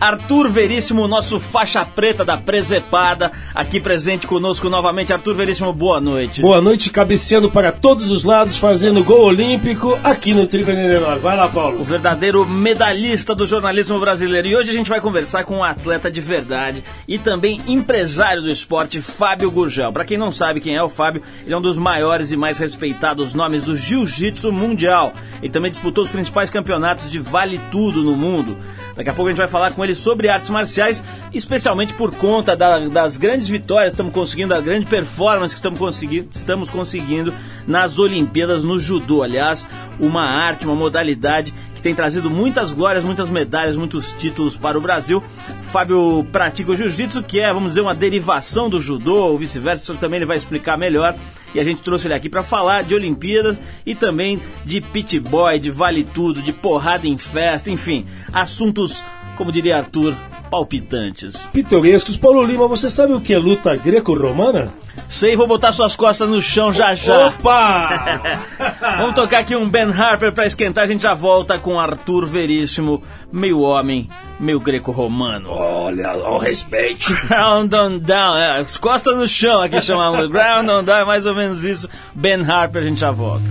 Arthur Veríssimo, nosso faixa preta da presepada, aqui presente conosco novamente. Arthur Veríssimo, boa noite. Boa noite, cabeceando para todos os lados, fazendo gol olímpico aqui no Tripa Nenenor. Vai lá, Paulo. O verdadeiro medalhista do jornalismo brasileiro. E hoje a gente vai conversar com um atleta de verdade e também empresário do esporte, Fábio Gurgel. Para quem não sabe quem é o Fábio, ele é um dos maiores e mais respeitados nomes do jiu-jitsu mundial. Ele também disputou os principais campeonatos de vale tudo no mundo. Daqui a pouco a gente vai falar com ele sobre artes marciais, especialmente por conta da, das grandes vitórias que estamos conseguindo, da grande performance que estamos conseguindo, estamos conseguindo nas Olimpíadas no judô. Aliás, uma arte, uma modalidade que tem trazido muitas glórias, muitas medalhas, muitos títulos para o Brasil. Fábio pratica o jiu-jitsu, que é, vamos dizer, uma derivação do judô, ou vice-versa, isso também ele vai explicar melhor. E a gente trouxe ele aqui para falar de Olimpíadas e também de pit boy, de vale tudo, de porrada em festa, enfim, assuntos, como diria Arthur, palpitantes. Pitorescos. Paulo Lima, você sabe o que é luta greco-romana? Sei, vou botar suas costas no chão já já. Opa! Vamos tocar aqui um Ben Harper para esquentar, a gente já volta com Arthur Veríssimo, meio homem, meio greco-romano. Olha, o respeite. Ground on down, é, as costas no chão aqui chamamos. Ground on down, é mais ou menos isso. Ben Harper, a gente já volta.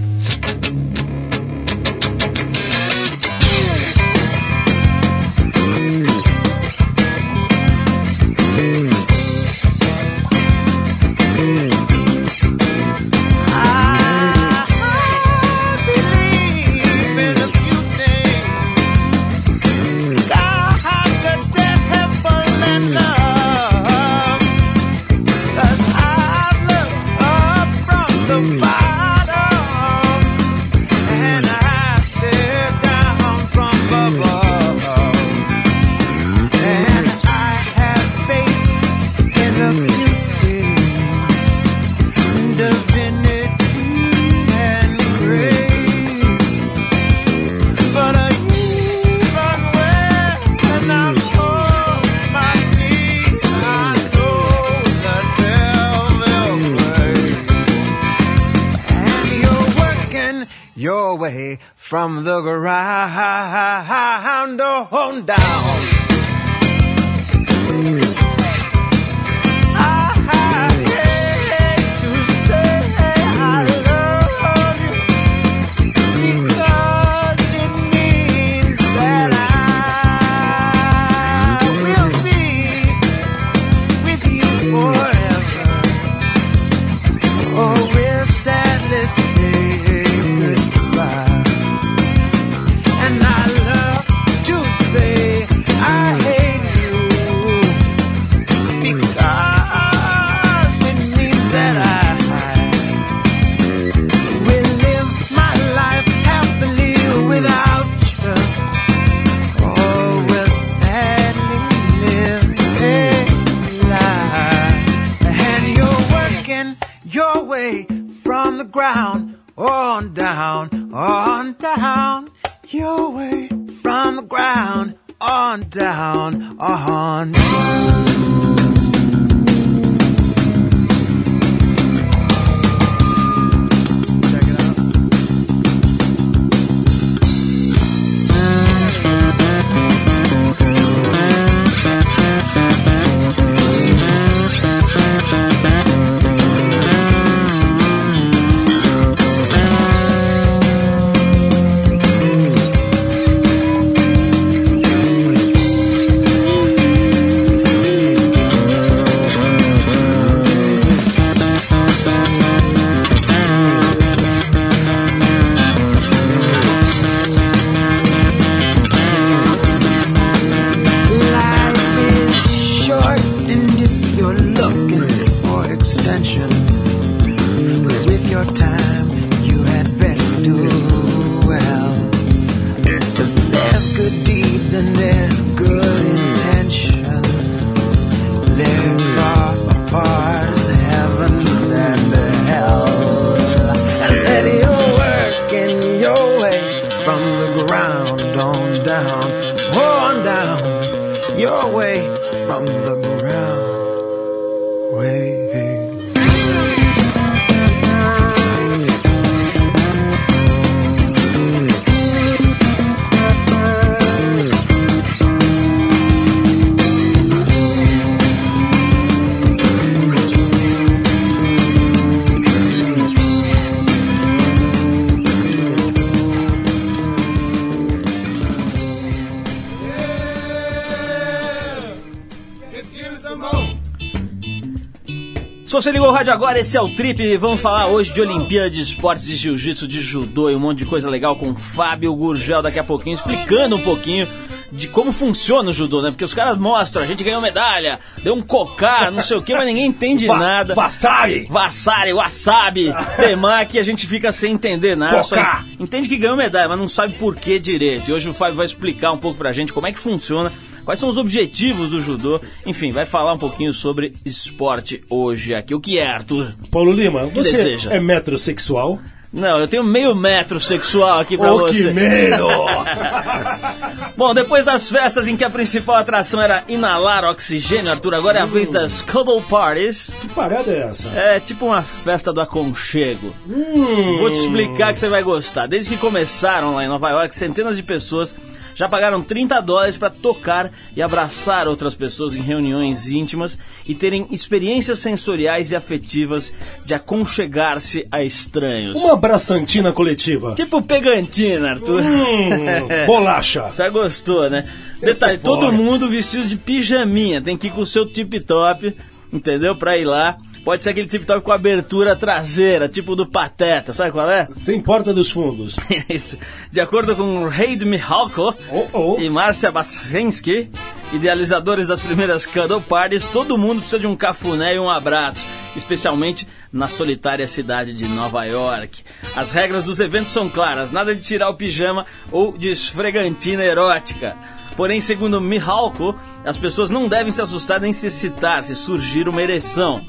Rádio agora, esse é o Trip. Vamos falar hoje de Olimpíada de Esportes de Jiu-Jitsu, de Judô e um monte de coisa legal com o Fábio Gurgel daqui a pouquinho, explicando um pouquinho de como funciona o judô, né? Porque os caras mostram, a gente ganhou medalha, deu um cocar, não sei o que, mas ninguém entende Va- nada. Vassari! Vassari, wasabi, temaki, a gente fica sem entender nada. Só entende que ganhou medalha, mas não sabe por que direito. E hoje o Fábio vai explicar um pouco pra gente como é que funciona, quais são os objetivos do judô. Enfim, vai falar um pouquinho sobre esporte hoje aqui. O que é, Arthur? Paulo Lima, você deseja? é metrosexual? Não, eu tenho meio metro sexual aqui pra Oh, você. que medo! Bom, depois das festas em que a principal atração era inalar oxigênio, Arthur, agora é a vez das cuddle parties. que parada é essa? É tipo uma festa do aconchego. Hum, Vou te explicar que você vai gostar. Desde que começaram lá em Nova York, centenas de pessoas já pagaram 30 dólares para tocar e abraçar outras pessoas em reuniões íntimas e terem experiências sensoriais e afetivas de aconchegar-se a estranhos. Uma braçantina coletiva. Tipo pegantina, Arthur. Hum, bolacha. Você gostou, né? Detalhe, todo mundo vestido de pijaminha. Tem que ir com o seu tip-top, entendeu? Pra ir lá. Pode ser aquele tip-top com abertura traseira, tipo do Pateta, sabe qual é? Sem porta dos fundos. Isso. De acordo com Reid Mihalko Oh, oh. e Márcia Basensky, idealizadores das primeiras cuddle parties, todo mundo precisa de um cafuné e um abraço, especialmente na solitária cidade de Nova York. As regras dos eventos são claras, nada de tirar o pijama ou de esfregantina erótica. Porém, segundo Mihalko, as pessoas não devem se assustar nem se excitar se surgir uma ereção.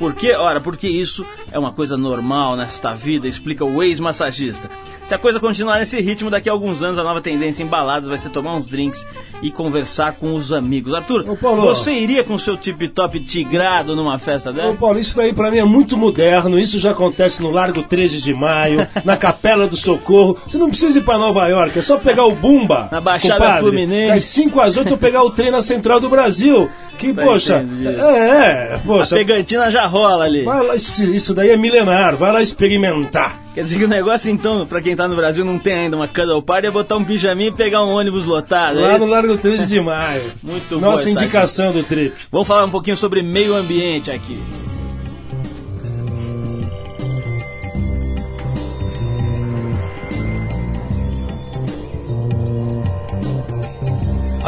Por quê? Ora, porque isso é uma coisa normal nesta vida, explica o ex-massagista. Se a coisa continuar nesse ritmo, daqui a alguns anos a nova tendência em baladas vai ser tomar uns drinks e conversar com os amigos. Arthur, Ô, Paulo. você iria com seu tip-top tigrado numa festa Ô, dessa? Paulo, isso daí pra mim é muito moderno. Isso já acontece no Largo 13 de Maio, na Capela do Socorro. Você não precisa ir pra Nova York, é só pegar o Bumba. Na Baixada compadre, Fluminense. Das 5 às 8 eu pegar o trem na Central do Brasil. Que, Tá poxa. entendido. É, é, A poxa. pegantina já rola ali. Vai lá, isso daí é milenar, vai lá experimentar. Quer dizer que o negócio, então, pra quem tá no Brasil não tem ainda uma cuddle party, é botar um pijaminha e pegar um ônibus lotado. é Lá no isso? Largo 13 de Maio. Muito boa Nossa indicação do trip. Vamos falar um pouquinho sobre meio ambiente aqui.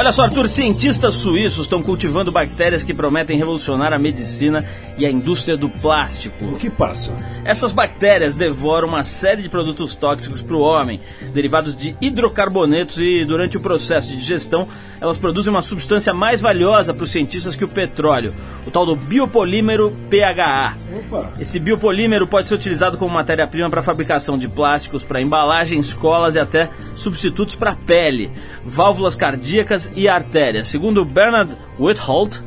Olha só, Arthur, cientistas suíços estão cultivando bactérias que prometem revolucionar a medicina e a indústria do plástico. O que passa? Essas bactérias devoram uma série de produtos tóxicos para o homem, derivados de hidrocarbonetos, e durante o processo de digestão, elas produzem uma substância mais valiosa para os cientistas que o petróleo, o tal do biopolímero PHA. Opa. Esse biopolímero pode ser utilizado como matéria-prima para a fabricação de plásticos, para embalagens, colas e até substitutos para pele, válvulas cardíacas e artérias. Segundo Bernard Whitholt,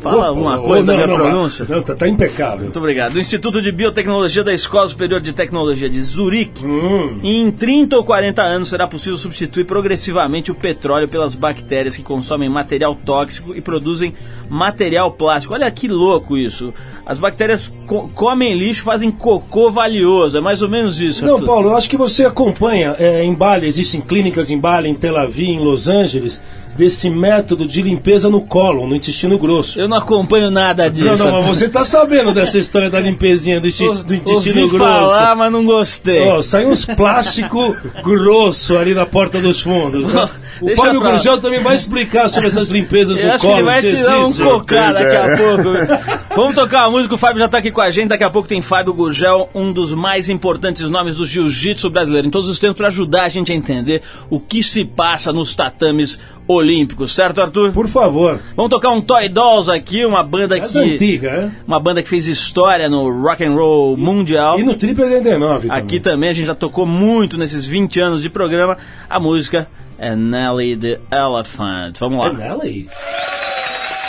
fala alguma oh, coisa da não, minha não, pronúncia. Não, tá, tá impecável. Muito obrigado. Do Instituto de Biotecnologia da Escola Superior de Tecnologia de Zurique. Hum. Em 30 ou 40 anos será possível substituir progressivamente o petróleo pelas bactérias que consomem material tóxico e produzem material plástico. Olha que louco isso. As bactérias co- comem lixo, fazem cocô valioso. É mais ou menos isso. Não, Arthur. Paulo, eu acho que você acompanha é, em Bali, existem clínicas em Bali, em Tel Aviv, em Los Angeles, desse método de limpeza no cólon, no intestino grosso. Eu não acompanho nada disso. Não, não, mas você tá sabendo dessa história da limpezinha do, insti- do intestino Ouvi grosso. falar, mas não gostei. Ó, sai uns plástico grosso ali na porta dos fundos. né? O Deixa Fábio pra. Gurgel também vai explicar sobre essas limpezas Eu no acho que ele colo. vai dar um cocá daqui a pouco. Vamos tocar uma música, o Fábio já tá aqui com a gente. Daqui a pouco tem Fábio Gurgel, um dos mais importantes nomes do jiu-jitsu brasileiro em todos os tempos, para ajudar a gente a entender o que se passa nos tatames olímpicos, certo, Arthur? Por favor. Vamos tocar um Toy Dolls aqui, uma banda Essa que. antiga, é? Uma banda que fez história no rock and roll mundial. E no Triple 89 Aqui também. também a gente já tocou muito nesses 20 anos de programa. A música é Nelly the Elephant. Vamos lá. É nela.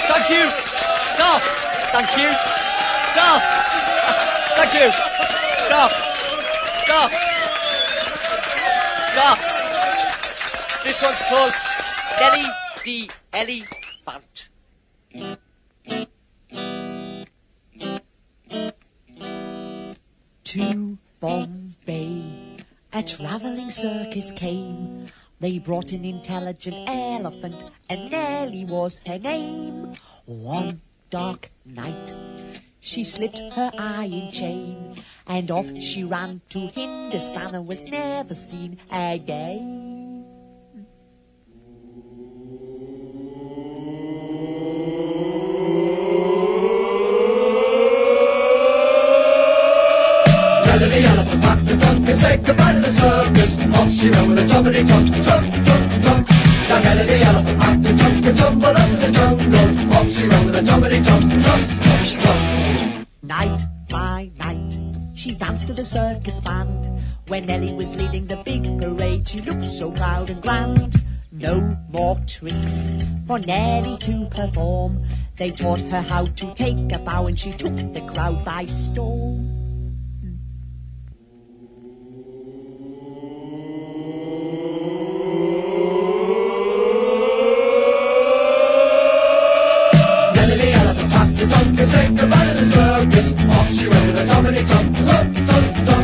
Thank you. Stop. Thank you. Stop. Thank you. Stop. Stop. Stop. This one's called Nelly the Elephant. to Bombay. A travelling circus came. They brought an intelligent elephant, and Nellie was her name. One dark night, she slipped her iron chain, and off she ran to Hindustan and was never seen again. Melody elephant and goodbye circus. Off she ran with a jumpity jump, jump, jump, jump. Now Melody elephant packed the trunk and tumbled up in the jungle. Off she ran with a jump, jump, jump, jump. Night by night, she danced to the circus band. When Nellie was leading the big parade, she looked so proud and grand. No more tricks for Nellie to perform. They taught her how to take a bow, and she took the crowd by storm. sing goodbye to the circus. Off she went with a tummany tum, tum, tum, tum.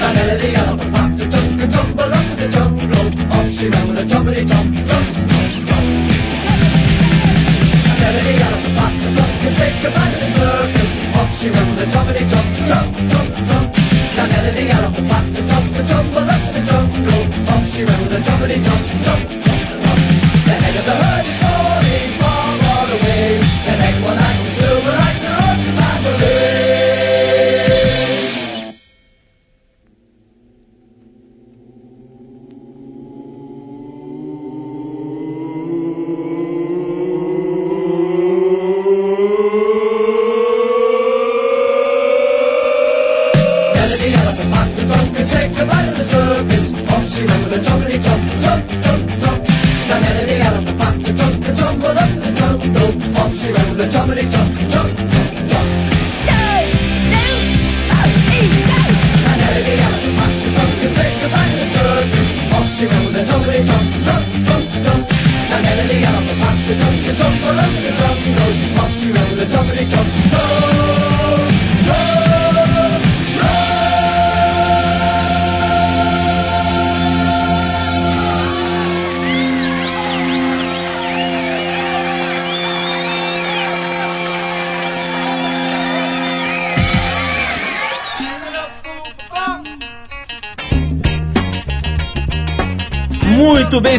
The Nelly the elephant popped a tunk and tumble up in the jungle. Off she went with a tummany tum, tum, tum, tum. The Nelly the elephant popped a tunk and sing goodbye to the circus. Off she went with a tummany tum, tum, tum, tum. The Nelly the elephant popped a tunk and tumble up in the jungle. Off she went with a tummany tum, tum.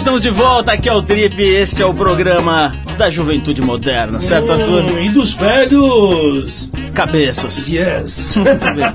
Estamos de volta. Aqui é o Trip. Este é o programa da juventude moderna, certo, Arthur? Hum, e dos velhos. Cabeças. Yes. Muito bem.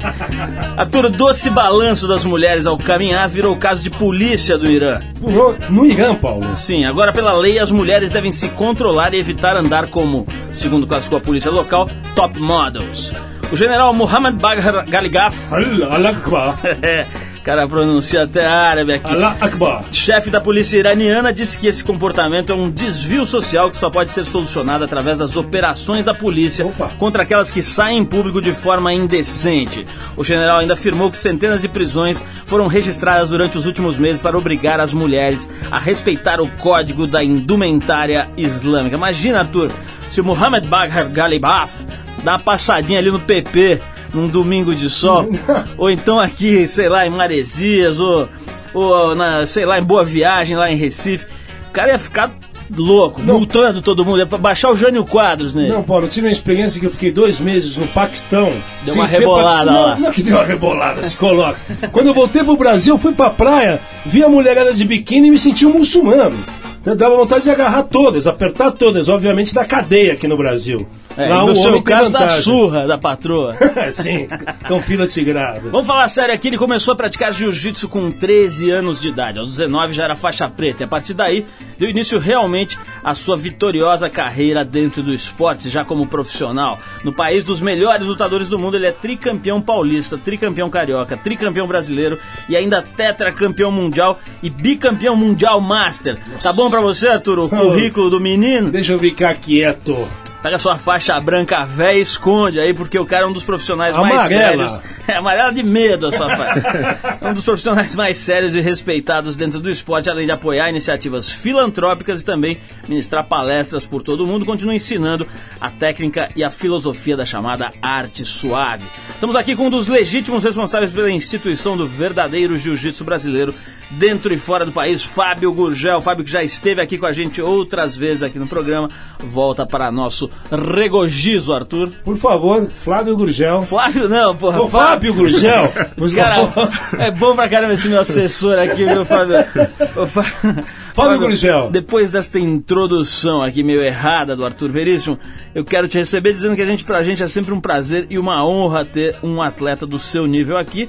Arthur, o doce balanço das mulheres ao caminhar virou caso de polícia do Irã. no, no Irã, Paulo. Sim, agora pela lei as mulheres devem se controlar e evitar andar como, segundo classificou a polícia local, top models. O general Mohammed Bagher Galligaf, Allah Akbar. cara pronuncia até árabe aqui. Allah Akbar. Chefe da polícia iraniana disse que esse comportamento é um desvio social que só pode ser solucionado através das operações da polícia Opa. contra aquelas que saem em público de forma indecente. O general ainda afirmou que centenas de prisões foram registradas durante os últimos meses para obrigar as mulheres a respeitar o código da indumentária islâmica. Imagina, Arthur, se o Mohammed Bagher Galibaf dá uma passadinha ali no PP num domingo de sol, ou então aqui, sei lá, em Maresias, ou, ou na, sei lá, em Boa Viagem, lá em Recife, o cara ia ficar louco, multando todo mundo, ia baixar o Jânio Quadros nele. Não, Paulo, eu tive uma experiência que eu fiquei dois meses no Paquistão. Deu uma rebolada paquistão. lá. Não, não que deu uma rebolada, se coloca. Quando eu voltei pro Brasil, fui pra praia, vi a mulherada de biquíni e me senti um muçulmano. Eu dava vontade de agarrar todas, apertar todas, obviamente da cadeia aqui no Brasil. É, Lá no o seu caso da surra da patroa. Sim, com fila tigrada. Vamos falar sério aqui, ele começou a praticar jiu-jitsu com 13 anos de idade. Aos 19 já era faixa preta. E a partir daí, deu início realmente à sua vitoriosa carreira dentro do esporte, já como profissional. No país dos melhores lutadores do mundo, ele é tricampeão paulista, tricampeão carioca, tricampeão brasileiro e ainda tetracampeão mundial e bicampeão mundial master. Tá bom pra você, Arthur, o currículo do menino? Deixa eu ficar quieto. Pega sua faixa branca véia e esconde aí, porque o cara é um dos profissionais mais Amarela. sérios. É amarela de medo a sua faixa. É um dos profissionais mais sérios e respeitados dentro do esporte, além de apoiar iniciativas filantrópicas e também ministrar palestras por todo o mundo, continua ensinando a técnica e a filosofia da chamada arte suave. Estamos aqui com um dos legítimos responsáveis pela instituição do verdadeiro jiu-jitsu brasileiro, dentro e fora do país, Fábio Gurgel. Fábio que já esteve aqui com a gente outras vezes aqui no programa. Volta para nosso regozijo, Arthur. Por favor, Flávio Gurgel. Flávio não, porra. Ô, Fábio Gurgel. Por Cara, é bom pra caramba esse meu assessor aqui, viu, Fábio? Ô, Fá- Fábio Gurgel. Depois desta introdução aqui meio errada do Arthur Veríssimo, eu quero te receber dizendo que a gente, pra gente é sempre um prazer e uma honra ter um atleta do seu nível aqui.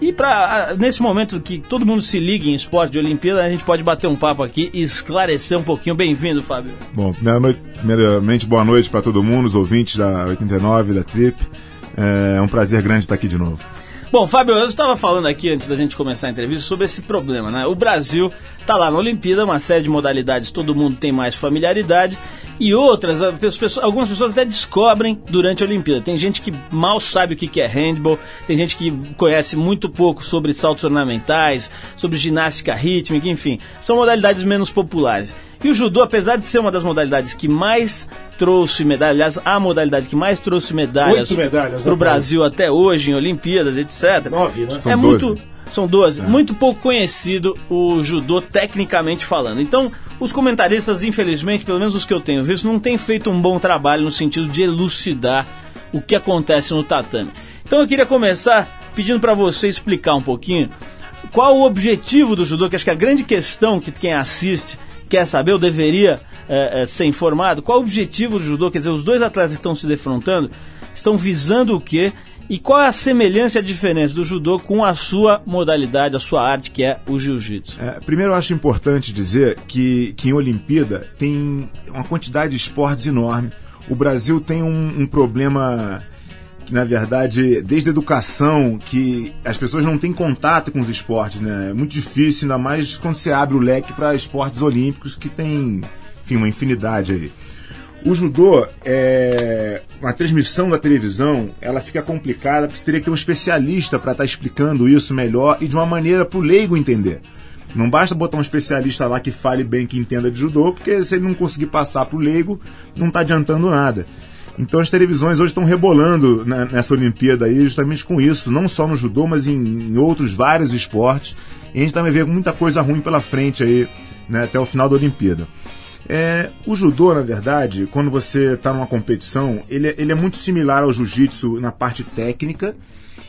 E pra, nesse momento que todo mundo se liga em esporte de Olimpíada, a gente pode bater um papo aqui e esclarecer um pouquinho. Bem-vindo, Fábio. Bom, primeiramente, boa noite para todo mundo, os ouvintes da 89, da Trip. É um prazer grande estar aqui de novo. Bom, Fábio, eu estava falando aqui antes da gente começar a entrevista sobre esse problema, né? O Brasil tá lá na Olimpíada, uma série de modalidades, todo mundo tem mais familiaridade e outras, pessoas- algumas pessoas até descobrem durante a Olimpíada. Tem gente que mal sabe o que é handball, tem gente que conhece muito pouco sobre saltos ornamentais, sobre ginástica rítmica, enfim, são modalidades menos populares. E o judô, apesar de ser uma das modalidades que mais trouxe medalhas, aliás, a modalidade que mais trouxe medalhas, medalhas, para o Brasil até hoje em Olimpíadas, etc. Nove, né? São é 12. muito são 12. Muito pouco conhecido o judô tecnicamente falando. Então, os comentaristas, infelizmente, pelo menos os que eu tenho visto, não têm feito um bom trabalho no sentido de elucidar o que acontece no tatame. Então, eu queria começar pedindo para você explicar um pouquinho qual o objetivo do judô, que acho que é a grande questão que quem assiste quer saber, ou deveria eh, eh, ser informado, qual o objetivo do judô, quer dizer, os dois atletas estão se defrontando, estão visando o quê? E qual é a semelhança e a diferença do judô com a sua modalidade, a sua arte, que é o jiu-jitsu? É, primeiro, eu acho importante dizer que, que em Olimpíada tem uma quantidade de esportes enorme. O Brasil tem um, um problema que, na verdade, desde a educação, que as pessoas não têm contato com os esportes, né? É muito difícil, ainda mais quando você abre o leque para esportes olímpicos, que tem, enfim, uma infinidade aí. O judô, é, a transmissão da televisão, ela fica complicada porque você teria que ter um especialista para estar explicando isso melhor e de uma maneira para o leigo entender. Não basta botar um especialista lá que fale bem, que entenda de judô, porque se ele não conseguir passar para o leigo, não está adiantando nada. Então as televisões hoje estão rebolando nessa Olimpíada aí justamente com isso, não só no judô, mas em, em outros vários esportes. E a gente também vê muita coisa ruim pela frente aí, né, até o final da Olimpíada. É, o judô, na verdade, quando você está numa competição, ele, é- ele é muito similar ao jiu-jitsu na parte técnica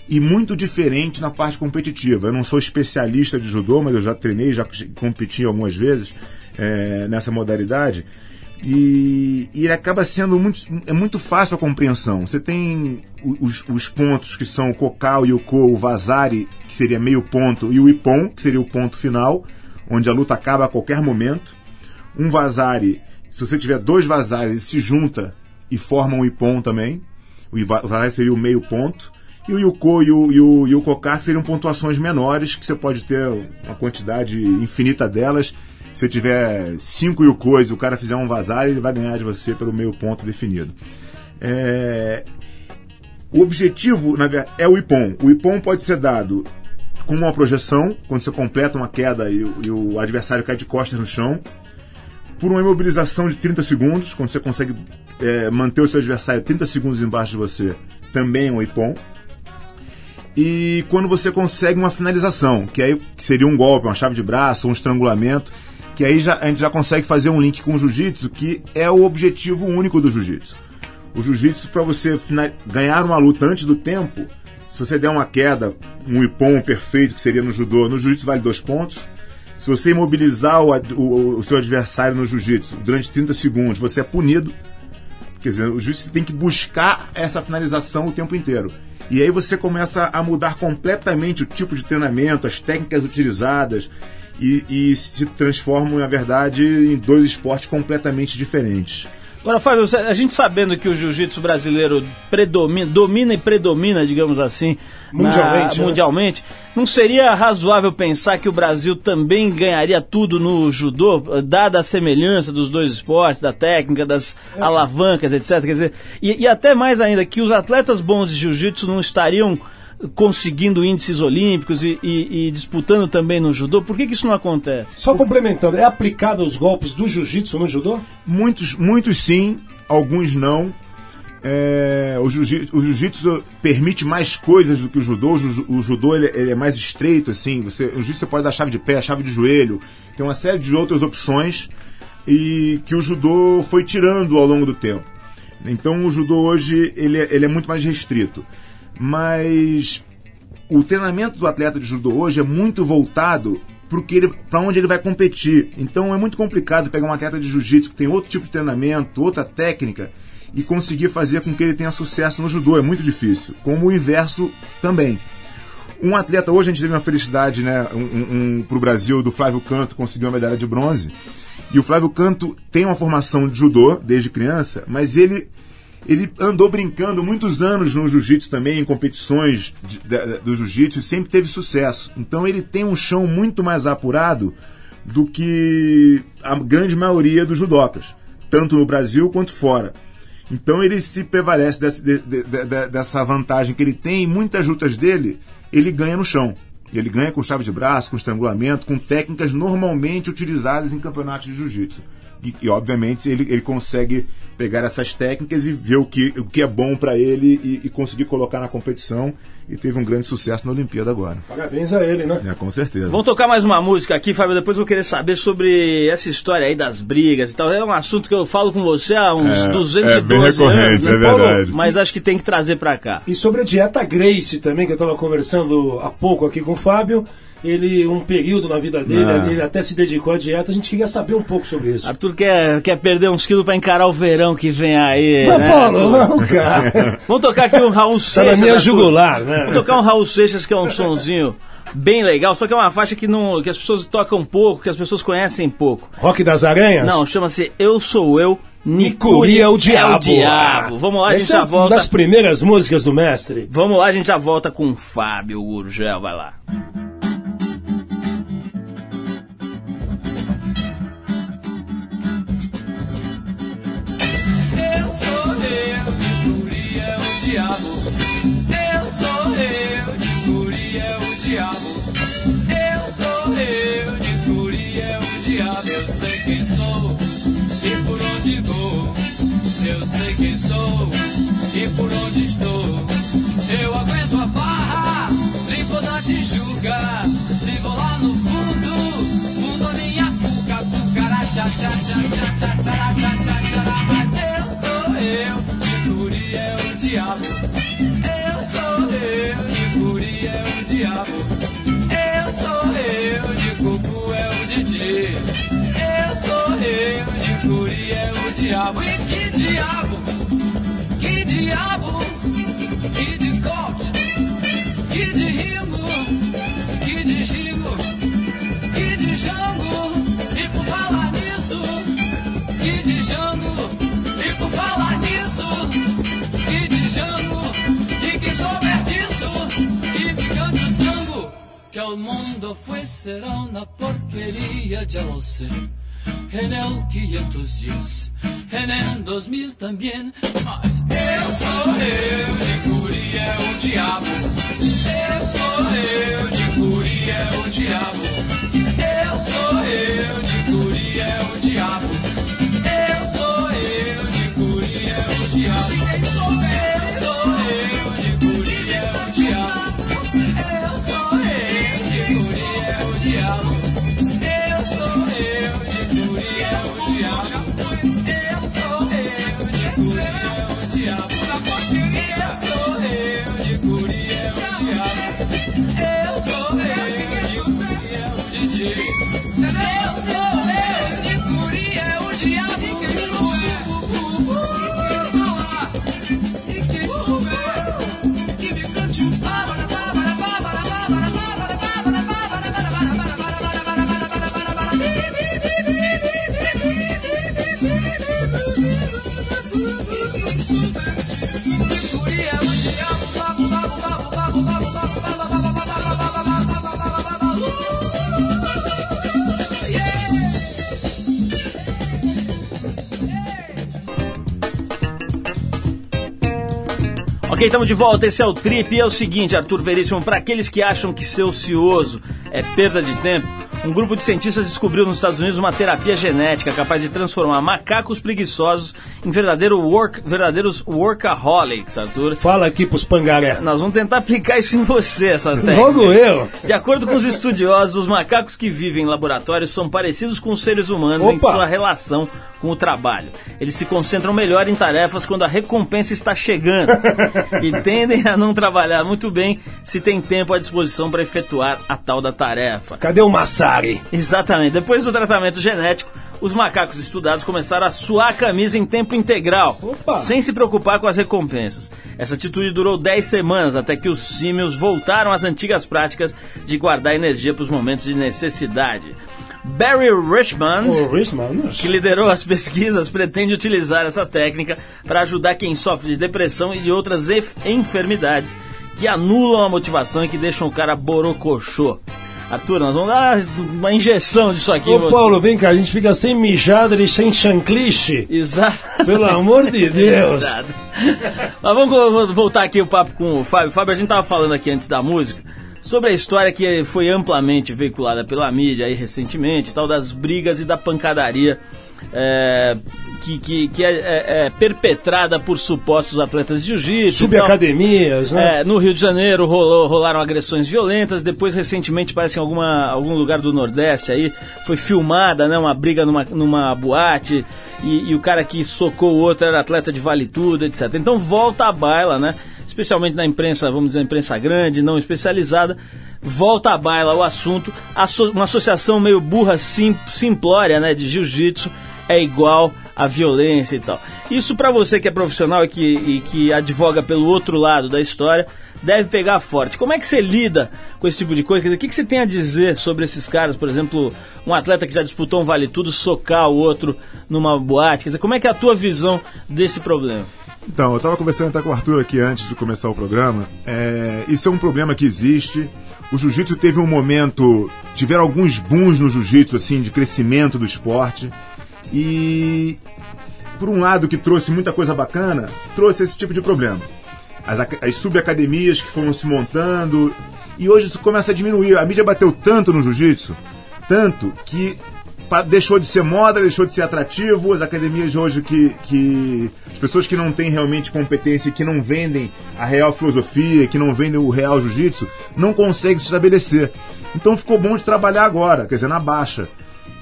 e muito diferente na parte competitiva. Eu não sou especialista de judô, mas eu já treinei, já competi algumas vezes é, nessa modalidade. E, e ele acaba sendo muito, é muito fácil a compreensão. Você tem os, os pontos que são o Kokal e o Ko, o Vazari, que seria meio ponto, e o Ippon, que seria o ponto final, onde a luta acaba a qualquer momento. Um Vazari, se você tiver dois Vazares, se junta e formam o Ippon também. O Vazari seria o meio ponto. E o Yuko e o, e o, e o Kokar seriam pontuações menores, que você pode ter uma quantidade infinita delas. Se tiver cinco Yukos e o cara fizer um vazar, ele vai ganhar de você pelo meio ponto definido. É, O objetivo na é o Ipom. O Ipom pode ser dado com uma projeção, quando você completa uma queda e, e o adversário cai de costas no chão, por uma imobilização de 30 segundos, quando você consegue é, manter o seu adversário 30 segundos embaixo de você, também é um Ipom. E quando você consegue uma finalização, que aí seria um golpe, uma chave de braço, um estrangulamento, que aí já, a gente já consegue fazer um link com o jiu-jitsu, que é o objetivo único do jiu-jitsu. O jiu-jitsu, para você ganhar uma luta antes do tempo, se você der uma queda, um ipom perfeito, que seria no judô, no jiu-jitsu vale dois pontos. Se você imobilizar o, o- o seu adversário no jiu-jitsu durante 30 segundos, você é punido. Quer dizer, o jiu-jitsu tem que buscar essa finalização o tempo inteiro. E aí você começa a mudar completamente o tipo de treinamento, as técnicas utilizadas, e, e se transformam, na verdade, em dois esportes completamente diferentes. Agora, Fábio, a gente sabendo que o jiu-jitsu brasileiro predomina, domina e predomina, digamos assim, na- Mundialmente, né? mundialmente, não seria razoável pensar que o Brasil também ganharia tudo no judô, dada a semelhança dos dois esportes, da técnica, das alavancas, etc. Quer dizer, e, e até mais ainda, que os atletas bons de jiu-jitsu não estariam conseguindo índices olímpicos e, e- e disputando também no judô? Por que, que isso não acontece? Só complementando, é aplicado os golpes do jiu-jitsu no judô? Muitos, muitos sim, alguns não. é, o jiu-jitsu jiu-jitsu permite mais coisas do que o judô. O, ju- o judô ele, ele é mais estreito, assim. Você, o jiu-jitsu você pode dar chave de pé, chave de joelho. Tem uma série de outras opções e que o judô foi tirando ao longo do tempo. Então o judô hoje ele é, ele é muito mais restrito. Mas o treinamento do atleta de judô hoje é muito voltado para onde ele vai competir. Então é muito complicado pegar um atleta de jiu-jitsu que tem outro tipo de treinamento, outra técnica e conseguir fazer com que ele tenha sucesso no judô. É muito difícil. Como o inverso também. Um atleta, hoje a gente teve uma felicidade né, um, um, para o Brasil do Flávio Canto conseguir uma medalha de bronze. E o Flávio Canto tem uma formação de judô desde criança, mas ele ele andou brincando muitos anos no jiu-jitsu também, em competições de, de, do jiu-jitsu, e sempre teve sucesso. Então ele tem um chão muito mais apurado do que a grande maioria dos judocas, tanto no Brasil quanto fora. Então ele se prevalece desse, de, de, dessa vantagem que ele tem, e muitas lutas dele ele ganha no chão. Ele ganha com chave de braço, com estrangulamento, com técnicas normalmente utilizadas em campeonatos de jiu-jitsu. E, e, obviamente ele, ele consegue pegar essas técnicas e ver o que, o que é bom para ele e, e, conseguir colocar na competição e teve um grande sucesso na Olimpíada agora. Parabéns a ele, né? É, com certeza. Vamos tocar mais uma música aqui, Fábio. Depois eu vou querer saber sobre essa história aí das brigas e tal. É um assunto que eu falo com você há uns É, 212 é bem anos. recorrente, né, é Paulo? verdade. Mas acho que tem que trazer pra cá. E sobre a dieta Grace também, que eu estava conversando há pouco aqui com o Fábio. Ele, um período na vida dele, Ah. ele até se dedicou à dieta. A gente queria saber um pouco sobre isso. Arthur quer, quer perder uns quilos pra encarar o verão que vem aí. Mas, né, Paulo, não, cara. Vamos tocar aqui um Raul Tá Seixas. na minha jugular, né? Vamos tocar um Raul Seixas, que é um sonzinho bem legal, só que é uma faixa que, não, que as pessoas tocam pouco, que as pessoas conhecem pouco. Rock das Aranhas? Não, chama-se Eu Sou Eu, Nicuri é o diabo. É o diabo. Vamos lá, a gente já é volta. das primeiras músicas do mestre. Vamos lá, a gente já volta com o Fábio Gurgel, vai lá. Eu sou eu, de é o diabo. Eu sou eu, de é o diabo. Eu sei quem sou e por onde vou. Eu sei quem sou e por onde estou. Eu aguento a farra, limpo da Tijuca. Se vou lá no fundo, fundo minha cuca, é diabo. Diabo. E que diabo? Que diabo? Que de corte? Que de ringo? Que de gingo? Que de jango? E por falar nisso, que de jango? E por falar nisso, que de jango? E quem souber disso, e que cante o tango, que el mundo fue será una porquería, ya lo sé. En el 510, en el 2000 también, mas eu sou eu, de Guri é o diabo. Eu sou eu, de Guri é o diabo. Eu sou eu, de Guri é o diabo. Ok, estamos de volta. Esse é o Trip. E é o seguinte, Arthur Veríssimo, para aqueles que acham que ser ocioso é perda de tempo, um grupo de cientistas descobriu nos Estados Unidos uma terapia genética capaz de transformar macacos preguiçosos verdadeiro work, verdadeiros workaholics, Arthur. Fala aqui pros pangaré. Nós vamos tentar aplicar isso em você, essa técnica. Logo eu. De acordo com os estudiosos, os macacos que vivem em laboratórios são parecidos com os seres humanos em Opa! sua relação com o trabalho. Eles se concentram melhor em tarefas quando a recompensa está chegando e tendem a não trabalhar muito bem se tem tempo à disposição para efetuar a tal da tarefa. Cadê o Massari? Exatamente. Depois do tratamento genético, os macacos estudados começaram a suar a camisa em tempo integral, Opa! sem se preocupar com as recompensas. Essa atitude durou 10 semanas, até que os símios voltaram às antigas práticas de guardar energia para os momentos de necessidade. Barry Richmond, Richmond. que liderou as pesquisas, pretende utilizar essa técnica para ajudar quem sofre de depressão e de outras enfermidades que anulam a motivação e que deixam o cara borocochô. Arthur, nós vamos dar uma injeção disso aqui. Ô. Paulo, vem cá, a gente fica sem mijada e sem chancliche. Exato. Pelo amor de Deus. Exato. Mas vamos vo- voltar aqui o papo com o Fábio. Fábio, a gente tava falando aqui antes da música sobre a história que foi amplamente veiculada pela mídia aí recentemente, tal das brigas e da pancadaria é, que, que, que é, é- é perpetrada por supostos atletas de jiu-jitsu. Subacademias, né? É, no Rio de Janeiro rolou- rolaram agressões violentas, depois recentemente parece em alguma, algum lugar do Nordeste aí foi filmada né, uma briga numa, numa boate e, e o cara que socou o outro era atleta de vale tudo, etc. Então volta à baila, né? Especialmente na imprensa, vamos dizer, imprensa grande, não especializada, volta à baila o assunto. Uma associação meio burra, sim, simplória, né, de jiu-jitsu é igual à violência e tal. Isso pra você que é profissional e que, e que advoga pelo outro lado da história, deve pegar forte. Como é que você lida com esse tipo de coisa? Dizer, o que, que você tem a dizer sobre esses caras? Por exemplo, um atleta que já disputou um vale tudo, socar o outro numa boate. Quer dizer, como é que é a tua visão desse problema? Então, eu estava conversando até com o Arthur aqui antes de começar o programa. É, isso é um problema que existe. O jiu-jitsu teve um momento. Tiveram alguns booms no jiu-jitsu, assim, de crescimento do esporte. E, por um lado, que trouxe muita coisa bacana, trouxe esse tipo de problema. As, as subacademias que foram se montando. E hoje isso começa a diminuir. A mídia bateu tanto no jiu-jitsu, tanto, que deixou de ser moda, deixou de ser atrativo. As academias hoje que, que. As pessoas que não têm realmente competência que não vendem a real filosofia, que não vendem o real jiu-jitsu, não conseguem se estabelecer. Então ficou bom de trabalhar agora, quer dizer, na baixa.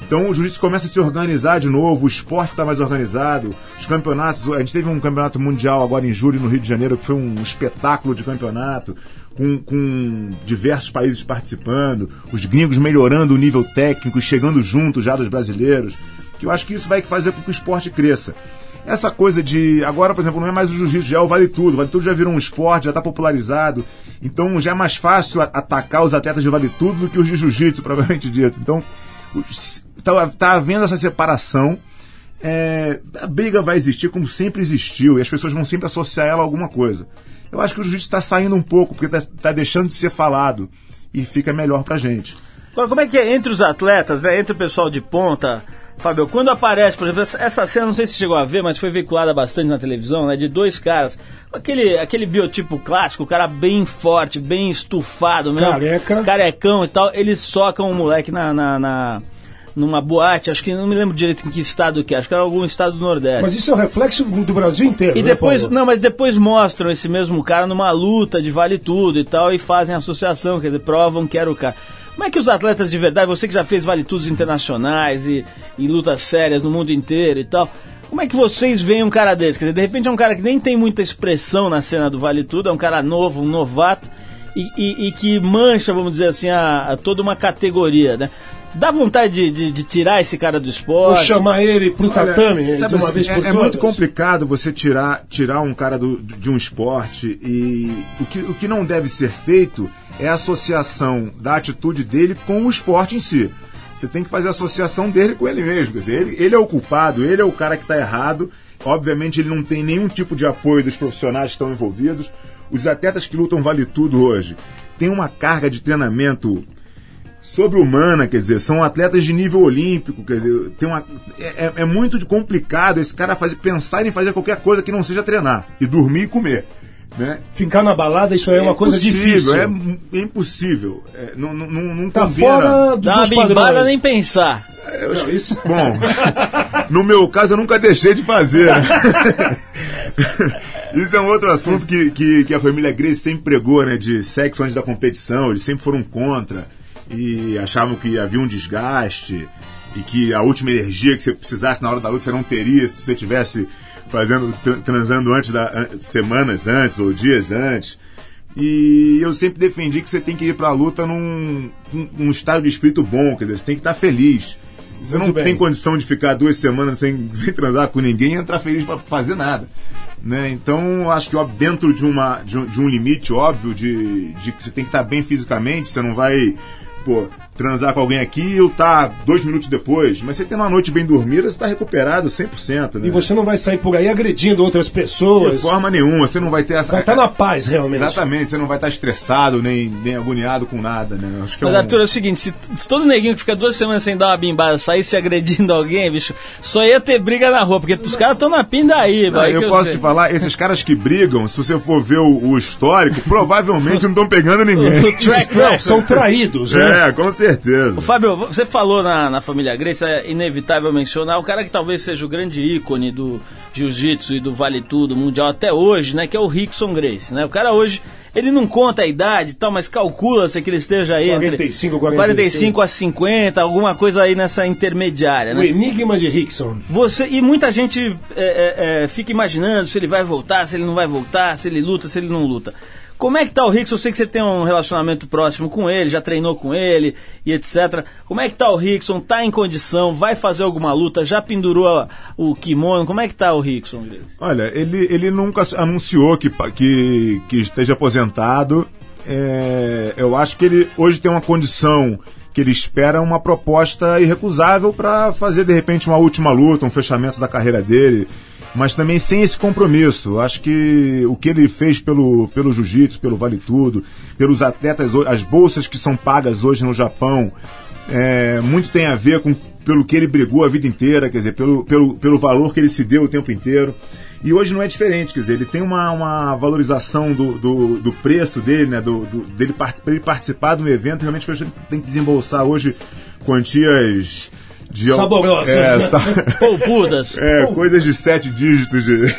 Então o jiu-jitsu começa a se organizar de novo, o esporte está mais organizado, os campeonatos. A gente teve um campeonato mundial agora em julho no Rio de Janeiro, que foi um espetáculo de campeonato, com, com diversos países participando, os gringos melhorando o nível técnico e chegando junto já dos brasileiros. Que eu acho que isso vai fazer com que o esporte cresça. Essa coisa de. Agora, por exemplo, não é mais o jiu-jitsu, já é o vale tudo. Vale tudo já virou um esporte, já está popularizado. Então já é mais fácil atacar os atletas de vale tudo do que os de jiu-jitsu, provavelmente dito. Então está tá havendo essa separação. É, a briga vai existir como sempre existiu e as pessoas vão sempre associar ela a alguma coisa. Eu acho que o jiu-jitsu está saindo um pouco porque está deixando de ser falado e fica melhor pra gente. Como é que é entre os atletas, né? Entre o pessoal de ponta, Fábio, quando aparece, por exemplo, essa- cena, não sei se chegou a ver, mas foi veiculada bastante na televisão, né? De dois caras, aquele, aquele biotipo clássico, o cara bem forte, bem estufado mesmo. Careca. Carecão e tal, eles socam um moleque na, na, na- numa boate, acho que não me lembro direito em que estado que é, acho que era algum estado do Nordeste. Mas isso é o reflexo do do Brasil inteiro. E né, depois, Paulo? não, mas depois mostram esse mesmo cara numa luta de vale tudo e tal, e fazem associação, quer dizer, provam que era o cara. Como é que os atletas de verdade, você que já fez vale tudos internacionais e, e lutas sérias no mundo inteiro e tal, como é que vocês veem um cara desse? Quer dizer, de repente é um cara que nem tem muita expressão na cena do vale tudo, é um cara novo, um novato, e, e- e que mancha, vamos dizer assim, a, a toda uma categoria, né? Dá vontade de, de- de tirar esse cara do Ou esporte? chamar ele pro tatame Olha, de sabe uma assim, vez é, por é todas. muito complicado você tirar, tirar um cara do- de um esporte e o que, o que não deve ser feito é a associação da atitude dele com o esporte em si. Você tem que fazer a associação dele com ele mesmo. Ele, ele é o culpado, ele é o cara que está errado. Obviamente ele não tem nenhum tipo de apoio dos profissionais que estão envolvidos. Os atletas que lutam vale tudo hoje têm uma carga de treinamento sobre-humana, quer dizer, são atletas de nível olímpico, quer dizer, tem uma, é, é- é muito de complicado esse cara fazer, pensar em fazer qualquer coisa que não seja treinar e dormir e comer. Né? Ficar na balada, isso aí é uma coisa impossível, difícil. É, é impossível. É, não, não, não, não Tá combina. fora do, Dá dos padrões. nem pensar. Não, isso... Bom, no meu caso eu nunca deixei de fazer. Isso é um outro assunto que, que, que a família Grace sempre pregou, né? De sexo antes da competição, eles sempre foram contra e achavam que havia um desgaste e que a última energia que você precisasse na hora da luta você não teria se você tivesse fazendo tran- transando antes da an- semanas antes ou dias antes. E eu sempre defendi que você tem que ir pra luta num, num, estado de espírito bom, quer dizer, você tem que estar feliz. Você Muito não bem. tem condição de ficar duas semanas sem, sem transar com ninguém e entrar feliz pra fazer nada. Né? Então, acho que ó, dentro de, uma, de, um, de um limite óbvio de, de que você tem que estar bem fisicamente, você não vai pô, transar com alguém aqui e lutar dois minutos depois. Mas você tendo uma noite bem dormida, você está recuperado 100%. Né? E você não vai sair por aí agredindo outras De pessoas. forma nenhuma, você não vai ter essa. Vai estar na paz, realmente. Exatamente, você não vai estar estressado nem, nem agoniado com nada, né? Acho que é Mas, um- Arthur, é o seguinte, se, se todo neguinho que fica duas semanas sem dar uma bimbada saísse agredindo alguém, bicho, só ia ter briga na rua, porque os caras estão na pindaí, Não, vai. eu posso sei. te falar, esses caras que brigam, se você for ver o, o histórico, provavelmente não estão pegando ninguém. O track Não, são traídos, né? É, com certeza. Fábio, você falou na, na família Grace, é inevitável mencionar o cara que talvez seja o grande ícone do jiu-jitsu e do vale tudo mundial até hoje, né? Que é o Rickson Grace, né? O cara hoje, ele não conta a idade e tal, mas calcula-se que ele esteja aí 45, entre 46. 45 a 50, alguma coisa aí nessa intermediária, O né? enigma de Rickson. Você, e muita gente é, é, é, fica imaginando se ele vai voltar, se ele não vai voltar, se ele luta, se ele não luta. Como é que tá o Rickson? Eu sei que você tem um relacionamento próximo com ele, já treinou com ele e etc. Como é que tá o Rickson? Tá em condição? Vai fazer alguma luta? Já pendurou o kimono? Como é que tá o Rickson? Olha, ele, ele nunca anunciou que, que, que esteja aposentado. É, eu acho que ele hoje tem uma condição que ele espera uma proposta irrecusável para fazer de repente uma última luta, um fechamento da carreira dele, mas também sem esse compromisso. Acho que o que ele fez pelo, pelo jiu-jitsu, pelo vale tudo, pelos atletas, as bolsas que são pagas hoje no Japão, é, muito tem a ver com pelo que ele brigou a vida inteira, quer dizer, pelo, pelo, pelo valor que ele se deu o tempo inteiro. E hoje não é diferente, quer dizer, ele tem uma, uma valorização do, do, do preço dele, né? Do, do- dele pra ele participar de um evento, realmente tem que desembolsar hoje quantias de Saborosas, É, sa- Poupudas. é, coisas de sete dígitos de,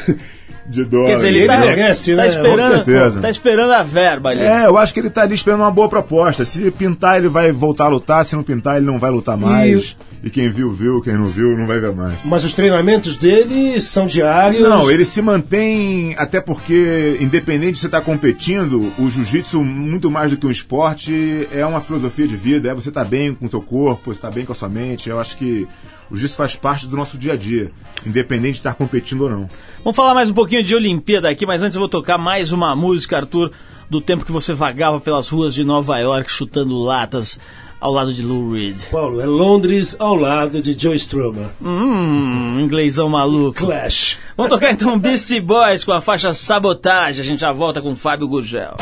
de dólar. Quer dizer, ele, Ele tá, merece, tá né? esperando, Com certeza. tá esperando a verba ali. É, eu acho que ele tá ali esperando uma boa proposta. Se pintar, ele vai voltar a lutar. Se não pintar, ele não vai lutar mais. E, quem viu, viu. Quem não viu, não vai ver mais. Mas os treinamentos dele são diários. Não, ele se mantém, até porque, independente de você estar competindo, o jiu-jitsu, muito mais do que um esporte, é uma filosofia de vida. É você estar bem com o seu corpo, você estar bem com a sua mente. Eu acho que o jiu-jitsu faz parte do nosso dia a dia, independente de estar competindo ou não. Vamos falar mais um pouquinho de Olimpíada aqui, mas antes eu vou tocar mais uma música, Arthur, do tempo que você vagava pelas ruas de Nova York chutando latas ao lado de Lou Reed. Paulo, é Londres ao lado de Joe Strummer. Hum, inglêsão maluco. Clash. Vamos tocar então Beastie Boys com a faixa Sabotagem. A gente já volta com Fábio Gurgel.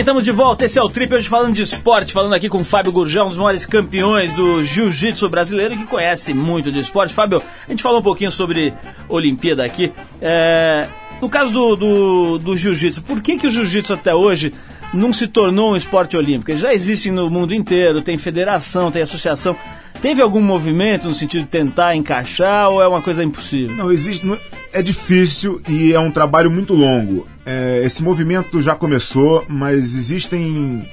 Bem, estamos de volta. Esse é o Trip, hoje falando de esporte, falando aqui com o Fábio Gurgel, um dos maiores campeões do jiu-jitsu brasileiro, que conhece muito de esporte. Fábio, a gente falou um pouquinho sobre Olimpíada aqui. É, no caso do, do, do jiu-jitsu, por que, que o jiu-jitsu até hoje não se tornou um esporte olímpico? Já existe no mundo inteiro, tem federação, tem associação. Teve algum movimento no sentido de tentar encaixar ou é uma coisa impossível? Não, existe. É difícil e é um trabalho muito longo. É, esse movimento já começou, mas existem.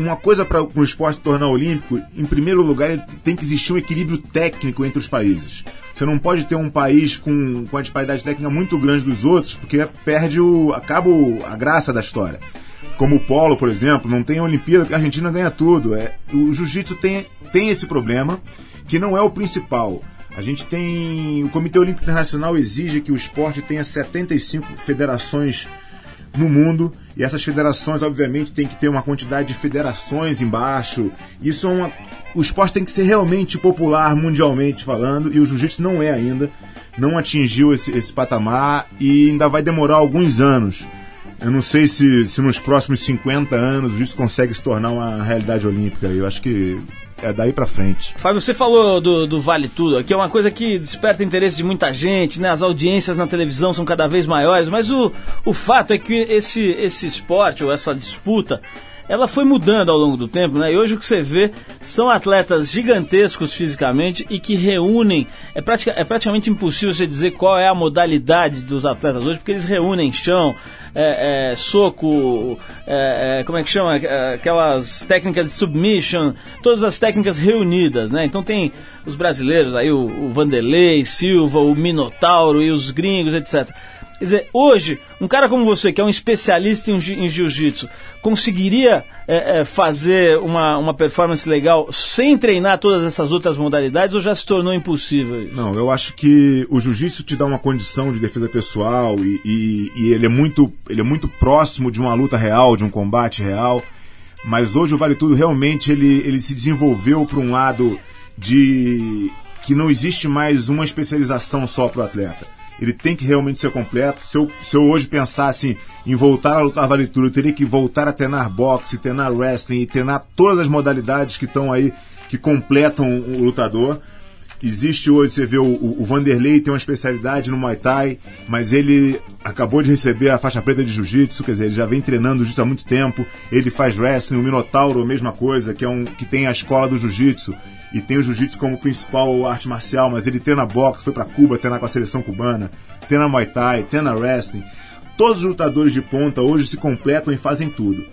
Uma coisa para o esporte tornar olímpico, em primeiro lugar, tem que existir um equilíbrio técnico entre os países. Você não pode ter um país com, com a disparidade técnica muito grande dos outros, porque perde o. acaba a graça da história. Como o polo, por exemplo, não tem Olimpíada, porque a Argentina ganha tudo. É, o jiu-jitsu tem, tem esse problema, que não é o principal. A gente tem. O Comitê Olímpico Internacional exige que o esporte tenha 75 federações no mundo e essas federações, obviamente, tem que ter uma quantidade de federações embaixo. Isso é uma. O esporte tem que ser realmente popular mundialmente falando e o jiu-jitsu não é ainda. Não atingiu esse, esse patamar e ainda vai demorar alguns anos. Eu não sei se, se nos próximos 50 anos o jiu-jitsu consegue se tornar uma realidade olímpica. Eu acho que é daí pra frente. Fábio, você falou do, do Vale Tudo, que é uma coisa que desperta interesse de muita gente, né? As audiências na televisão são cada vez maiores, mas o, o fato é que esse, esse esporte, ou essa disputa, ela foi mudando ao longo do tempo, né? E hoje o que você vê são atletas gigantescos fisicamente e que reúnem. É, pratica, é praticamente impossível você dizer qual é a modalidade dos atletas hoje, porque eles reúnem chão, é, é, soco, é, é, como é que chama? É, Aquelas técnicas de submission, todas as técnicas reunidas, né? Então tem os brasileiros aí, o, o Vanderlei, Silva, o Minotauro e os gringos, etc. Quer dizer, hoje, um cara como você, que é um especialista em, ji- em jiu-jitsu, conseguiria é, é, fazer uma, uma performance legal sem treinar todas essas outras modalidades ou já se tornou impossível isso? Não, eu acho que o jiu-jitsu te dá uma condição de defesa pessoal e, e- e ele, é muito, ele é muito próximo de uma luta real, de um combate real. Mas hoje o Vale Tudo realmente ele, ele se desenvolveu para um lado de que não existe mais uma especialização só para o atleta. Ele tem que realmente ser completo. Se eu, se eu hoje pensasse em voltar a lutar Vale Tudo, eu teria que voltar a treinar boxe, treinar wrestling e treinar todas as modalidades que estão aí, que completam o lutador. Existe hoje, você vê o, o- Vanderlei tem uma especialidade no Muay Thai, mas ele acabou de receber a faixa preta de Jiu-Jitsu, quer dizer, ele já vem treinando Jiu-Jitsu há muito tempo. Ele faz wrestling, o Minotauro, a mesma coisa, que é um que tem a escola do Jiu-Jitsu e tem o Jiu-Jitsu como principal arte marcial, mas ele treina boxe, foi para Cuba treinar com a seleção cubana, treina Muay Thai, treina wrestling. Todos os lutadores de ponta hoje se completam e fazem tudo.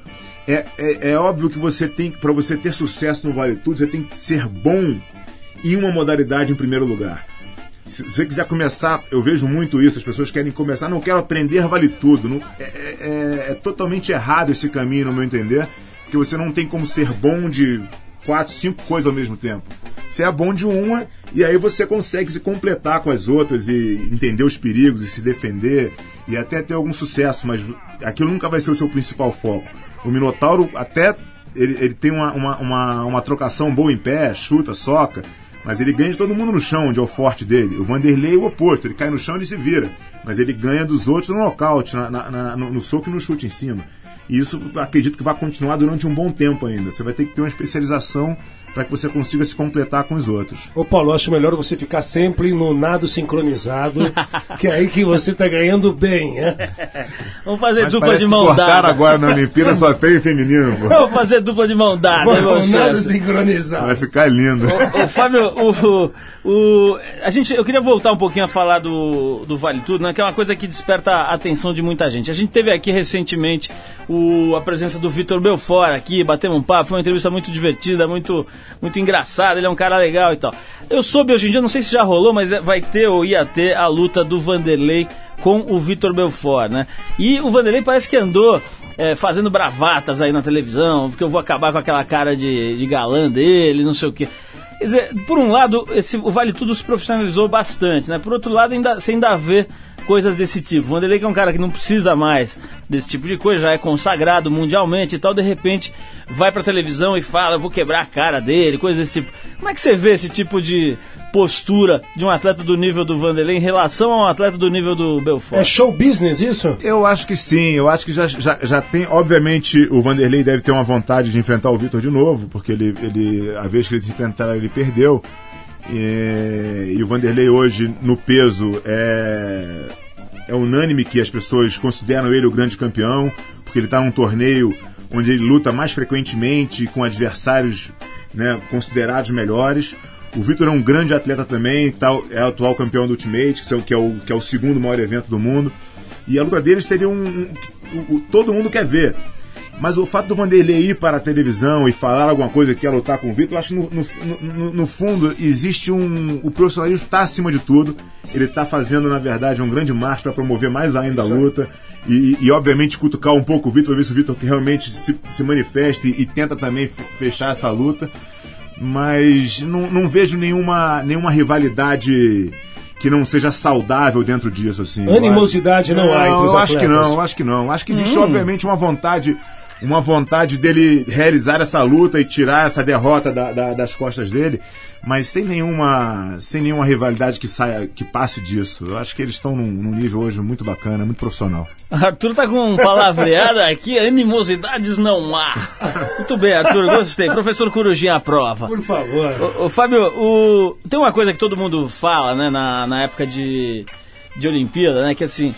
É, é, é óbvio que você tem, para você ter sucesso no Vale Tudo, você tem que ser bom em uma modalidade em primeiro lugar. Se, você quiser começar, eu vejo muito isso, as pessoas querem começar, não quero aprender vale tudo. Não, é, é- é- é totalmente errado esse caminho, no meu entender, porque você não tem como ser bom de quatro, cinco coisas ao mesmo tempo. Você é bom de uma e aí você consegue se completar com as outras e entender os perigos e se defender e até ter algum sucesso, mas aquilo nunca vai ser o seu principal foco. O Minotauro até ele, ele tem uma, uma, uma, uma trocação boa em pé, chuta, soca, mas ele ganha de todo mundo no chão, onde é o forte dele. O Vanderlei é o oposto, ele cai no chão e se vira. Mas ele ganha dos outros no nocaute, na- na- no, no soco e no chute em cima. E isso acredito que vai continuar durante um bom tempo ainda. Você vai ter que ter uma especialização para que você consiga se completar com os outros. Ô Paulo, eu acho melhor você ficar sempre no nado sincronizado, que é aí que você tá ganhando bem, né? Vamos fazer Mas dupla de mão dada. agora na Olimpíada só tem feminino. pô. Vamos fazer dupla de mão dada, meu Vamos, nado sincronizado. Vai ficar lindo. Ô, Fábio, o, o, a gente, eu queria voltar um pouquinho a falar do, do Vale Tudo, né, que é uma coisa que desperta a atenção de muita gente. A gente teve aqui recentemente o, a presença do Vitor Belfort aqui, batemos um papo, foi uma entrevista muito divertida, muito, muito engraçada, ele é um cara legal e tal. Eu soube hoje em dia, não sei se já rolou, mas é- vai ter ou ia ter a luta do Vanderlei com o Vitor Belfort, né? E o Vanderlei parece que andou é, fazendo bravatas aí na televisão, porque eu vou acabar com aquela cara de, de galã dele, não sei o quê. Quer dizer, por um lado, esse, o Vale Tudo se profissionalizou bastante, né? Por outro lado, ainda, você ainda vê coisas desse tipo. Vanderlei, que é um cara que não precisa mais desse tipo de coisa, já é consagrado mundialmente e tal, de repente vai pra televisão e fala, eu vou quebrar a cara dele, coisas desse tipo. Como é que você vê esse tipo de postura de um atleta do nível do Vanderlei em relação a um atleta do nível do Belfort? É show business isso? Eu acho que sim, eu acho que já, já, já tem. Obviamente, o Vanderlei deve ter uma vontade de enfrentar o Vitor de novo, porque ele, ele a vez que eles se enfrentaram, ele perdeu. E, e o Vanderlei hoje, no peso, é, é unânime que as pessoas consideram ele o grande campeão, porque ele está num torneio onde ele luta mais frequentemente com adversários né, considerados melhores. O Vitor é um grande atleta também, tá, é atual campeão do Ultimate, que é, o, que, é o, segundo maior evento do mundo. E a luta deles teria um. um, um todo mundo quer ver. Mas o fato do Vanderlei ir para a televisão e falar alguma coisa que ia lutar com o Vitor, eu acho que no, no, no, no fundo existe um. O profissionalismo está acima de tudo. Ele está fazendo, na verdade, um grande marcho para promover mais ainda a luta. E, e, obviamente, cutucar um pouco o Vitor, para ver se o Vitor realmente se, se manifeste e, e tenta também fechar essa luta. Mas não, não vejo nenhuma, nenhuma rivalidade que não seja saudável dentro disso, assim. Animosidade não, há entre os eu acho que não, eu acho que não. Acho que existe, obviamente, uma vontade, uma vontade dele realizar essa luta e tirar essa derrota da- da- das costas dele, mas sem nenhuma, sem nenhuma rivalidade que saia, que passe disso. Eu acho que eles estão num, num nível hoje muito bacana, muito profissional. Arthur tá com um palavreado aqui, animosidades não há. Muito bem, Arthur, gostei. Professor Corujinha, aprova. Por favor. Ô, ô, Fábio, o- tem uma coisa que todo mundo fala, né, na, na época de, de Olimpíada, né, que assim,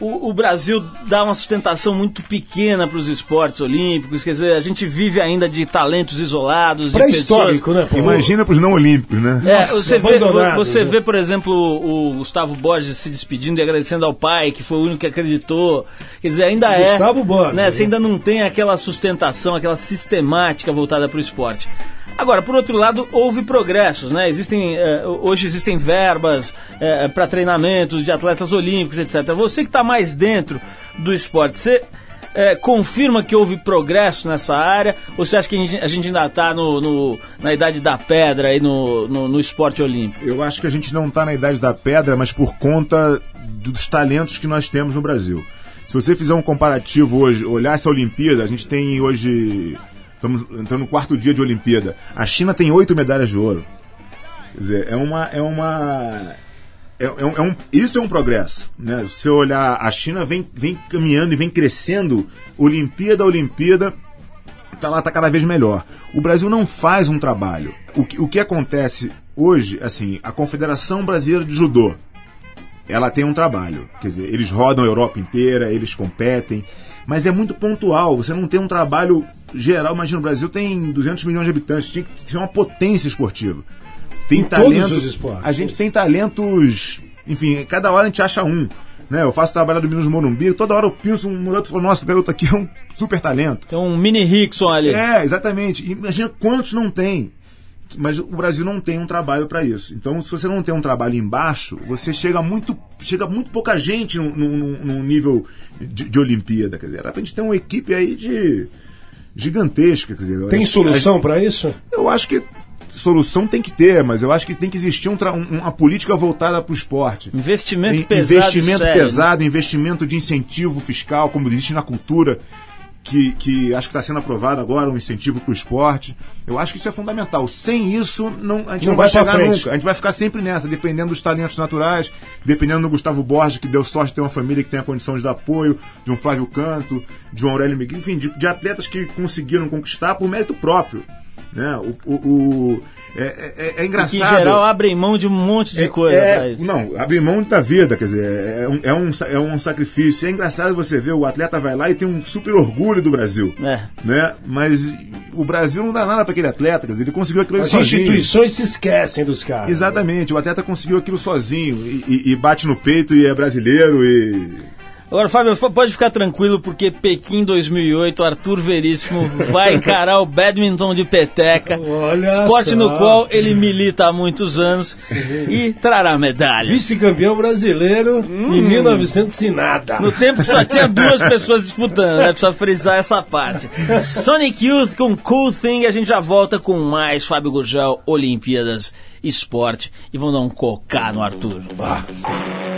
o, o Brasil dá uma sustentação muito pequena para os esportes olímpicos, quer dizer, a gente vive ainda de talentos isolados, de Pré-histórico, pessoas... né, pô? Imagina para os não olímpicos, né? É, Nossa, você, vê, você né? vê, por exemplo, o Gustavo Borges se despedindo e agradecendo ao pai, que foi o único que acreditou. Quer dizer, ainda é. Gustavo Borges, Né, né? você ainda não tem aquela sustentação, aquela sistemática voltada para o esporte. Agora, por outro lado, houve progressos, né? Existem, eh, hoje existem verbas para treinamentos de atletas olímpicos, etc. Você que está mais dentro do esporte, você eh, confirma que houve progresso nessa área? Ou você acha que a gente, a gente ainda está no, no- na idade da pedra aí no, no, no esporte olímpico? Eu acho que a gente não está na idade da pedra, mas por conta dos talentos que nós temos no Brasil. Se você fizer um comparativo hoje, olhar essa Olimpíada, a gente tem hoje. Estamos entrando no quarto dia de Olimpíada. A China tem oito medalhas de ouro. Quer dizer, é uma. É uma é, é um- é um, isso é um progresso. Né? Se você olhar, a China vem, vem caminhando e vem crescendo, Olimpíada a Olimpíada, tá lá tá cada vez melhor. O Brasil não faz um trabalho. O que, o que acontece hoje, assim, a Confederação Brasileira de Judô, ela tem um trabalho. Quer dizer, eles rodam a Europa inteira, eles competem, mas é muito pontual. Você não tem um trabalho geral. Imagina, o Brasil tem 200 milhões de habitantes, tinha que ser uma potência esportiva. Tem Em todos os esportes. A gente tem talentos, enfim, cada hora a gente acha um. Né? Eu faço trabalho do Minas Morumbi, toda hora eu penso um outro e falo, nossa, esse garoto aqui é um super talento. Tem um mini Rickson ali. É, exatamente. Imagina quantos não tem. Mas o Brasil não tem um trabalho para isso. Então, se você não tem um trabalho embaixo, você chega muito, chega muito pouca gente num, num- num nível de, de Olimpíada. Quer dizer, era pra gente ter uma equipe aí de gigantesca. Quer dizer, Tem a- solução pra isso? eu acho que solução tem que ter, mas eu acho que tem que existir um tra- um- uma política voltada para o esporte. Investimento In- pesado. investimento sério, né? pesado, investimento de incentivo fiscal, como existe na cultura, que, que acho que está sendo aprovado agora, um incentivo para o esporte. Eu acho que isso é fundamental. Sem isso, não, a gente Não não, vai, chegar nunca. A gente vai ficar sempre nessa, dependendo dos talentos naturais, dependendo do Gustavo Borges, que deu sorte de ter uma família que tem a condição de dar apoio, de um Flávio Canto, de um Aurélio Miguel, enfim, de, de atletas que conseguiram conquistar por mérito próprio. Né? O, o- o- é, é- é engraçado. Que em geral abrem mão de um monte de coisa É, pra isso. não, abrir mão da vida, quer dizer, é um, é, um, é um sacrifício. É engraçado você ver o atleta vai lá e tem um super orgulho do Brasil. É. Né? Mas o Brasil não dá nada para aquele atleta, quer dizer, ele conseguiu aquilo As sozinho. instituições se esquecem dos caras. Exatamente, o atleta conseguiu aquilo sozinho e, e- e bate no peito e é brasileiro e. Agora, Fábio, pode ficar tranquilo, porque Pequim 2008, Arthur Veríssimo vai encarar o badminton de peteca. Olha esporte só. no qual ele milita há muitos anos e trará medalha. Vice-campeão brasileiro em 1900 e nada. No tempo que só tinha duas pessoas disputando, né? Precisa frisar essa parte. Sonic Youth com Cool Thing, a gente já volta com mais Fábio Gurgel, Olimpíadas, Esporte. E vamos dar um cocá no Arthur. something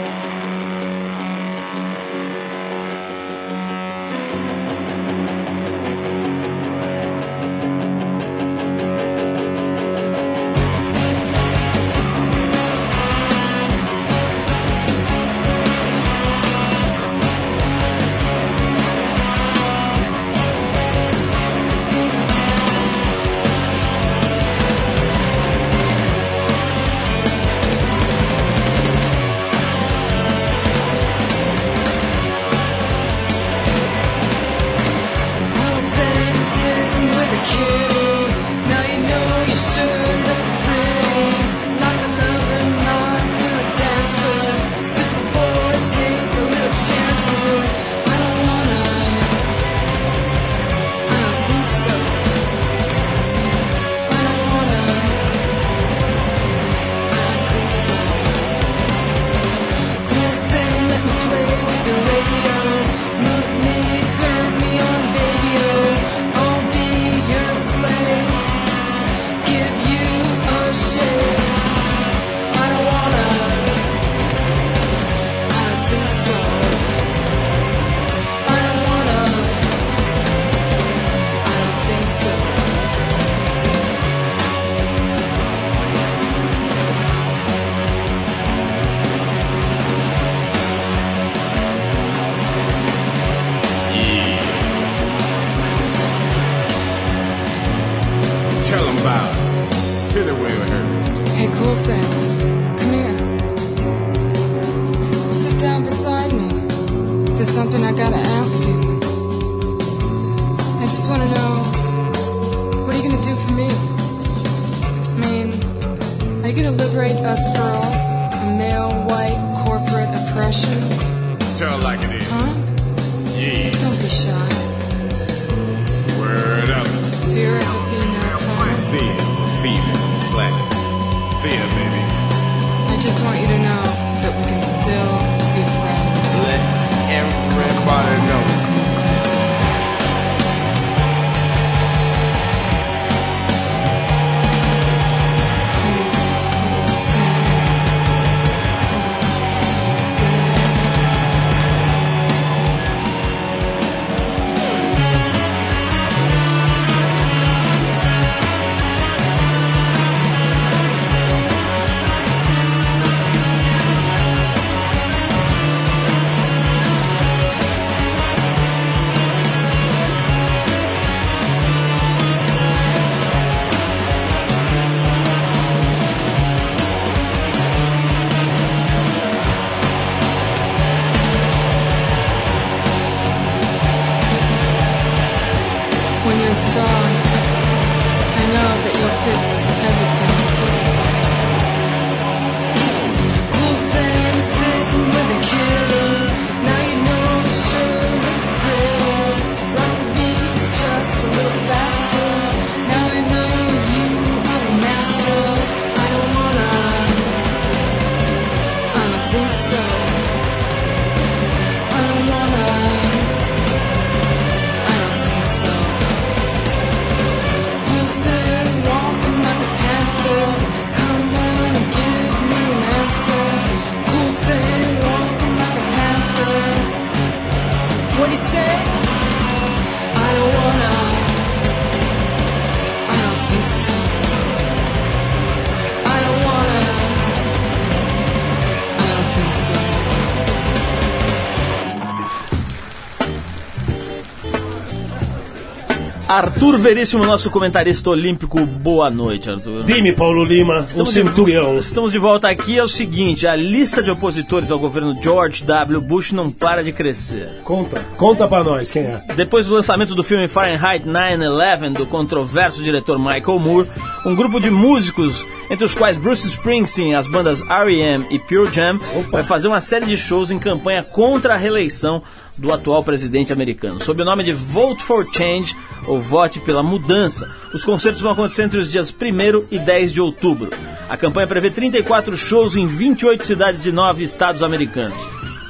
Arthur Veríssimo, nosso comentarista olímpico. Boa noite, Arthur. Dime, Paulo Lima, o Estamos centurião. De, estamos de volta aqui. É o seguinte: a lista de opositores ao governo George W. Bush não para de crescer. Conta, conta pra nós quem é. Depois do lançamento do filme Fahrenheit 9/11 do controverso diretor Michael Moore, um grupo de músicos, entre os quais Bruce Springsteen, as bandas R.E.M. e Pure Jam, vai fazer uma série de shows em campanha contra a reeleição do atual presidente americano. Sob o nome de Vote for Change, ou Vote pela Mudança, os concertos vão acontecer entre os dias 1 e 10 de outubro. A campanha prevê 34 shows em 28 cidades de nove estados americanos.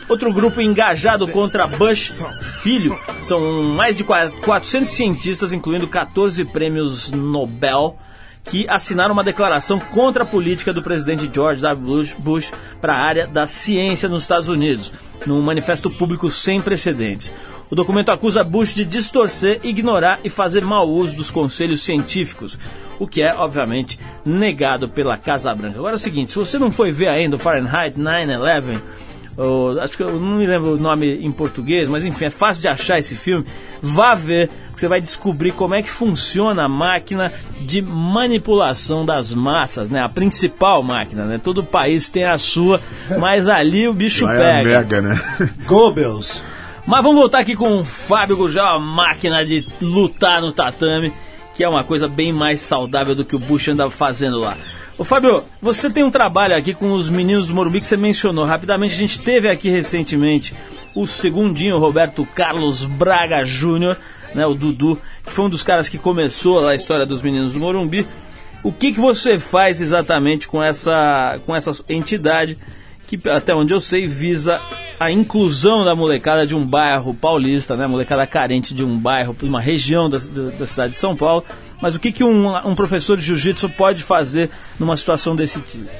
Outro grupo engajado contra Bush Filho são mais de 400 cientistas, incluindo 14 prêmios Nobel, que assinaram uma declaração contra a política do presidente George W. Bush, para a área da ciência nos Estados Unidos, num manifesto público sem precedentes. O documento acusa Bush de distorcer, ignorar e fazer mau uso dos conselhos científicos, o que é, obviamente, negado pela Casa Branca. Agora é o seguinte: se você não foi ver ainda o Fahrenheit 9/11, ou, acho que eu não me lembro o nome em português, mas enfim, é fácil de achar esse filme. Vá ver, que você vai descobrir como é que funciona a máquina de manipulação das massas, né? A principal máquina, né? Todo país tem a sua, mas ali o bicho Lá é pega. mega, né? Goebbels. Mas vamos voltar aqui com o Fábio Gurgel, a máquina de lutar no tatame, que é uma coisa bem mais saudável do que o Bush andava fazendo lá. Ô Fábio, você tem um trabalho aqui com os meninos do Morumbi que você mencionou. Rapidamente, a gente teve aqui recentemente o segundinho Roberto Carlos Braga Júnior, né, o Dudu, que foi um dos caras que começou a história dos meninos do Morumbi. O que, que você faz exatamente com essa, com essa entidade que, até onde eu sei, visa a inclusão da molecada de um bairro paulista, né? Molecada carente de um bairro, de uma região da, da, da cidade de São Paulo. Mas o que, que um, um professor de jiu-jitsu pode fazer numa situação desse tipo?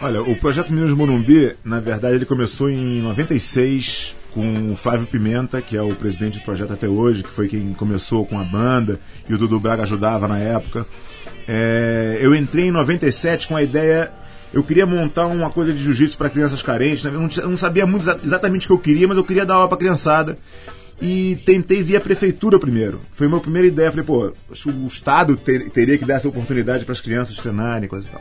Olha, o projeto Meninos Morumbi, na verdade, ele começou em 96 com o Flávio Pimenta, que é o presidente do projeto até hoje, que foi quem começou com a banda, e o Dudu Braga ajudava na época. É, eu entrei em 97 com a ideia. Eu queria montar uma coisa de jiu-jitsu para crianças carentes. né? Eu não, eu não sabia muito exa- exatamente o que eu queria, mas eu queria dar aula para criançada. E tentei via prefeitura primeiro. Foi a minha primeira ideia. Falei, pô, acho que o Estado ter- teria que dar essa oportunidade para as crianças treinarem, coisa e tal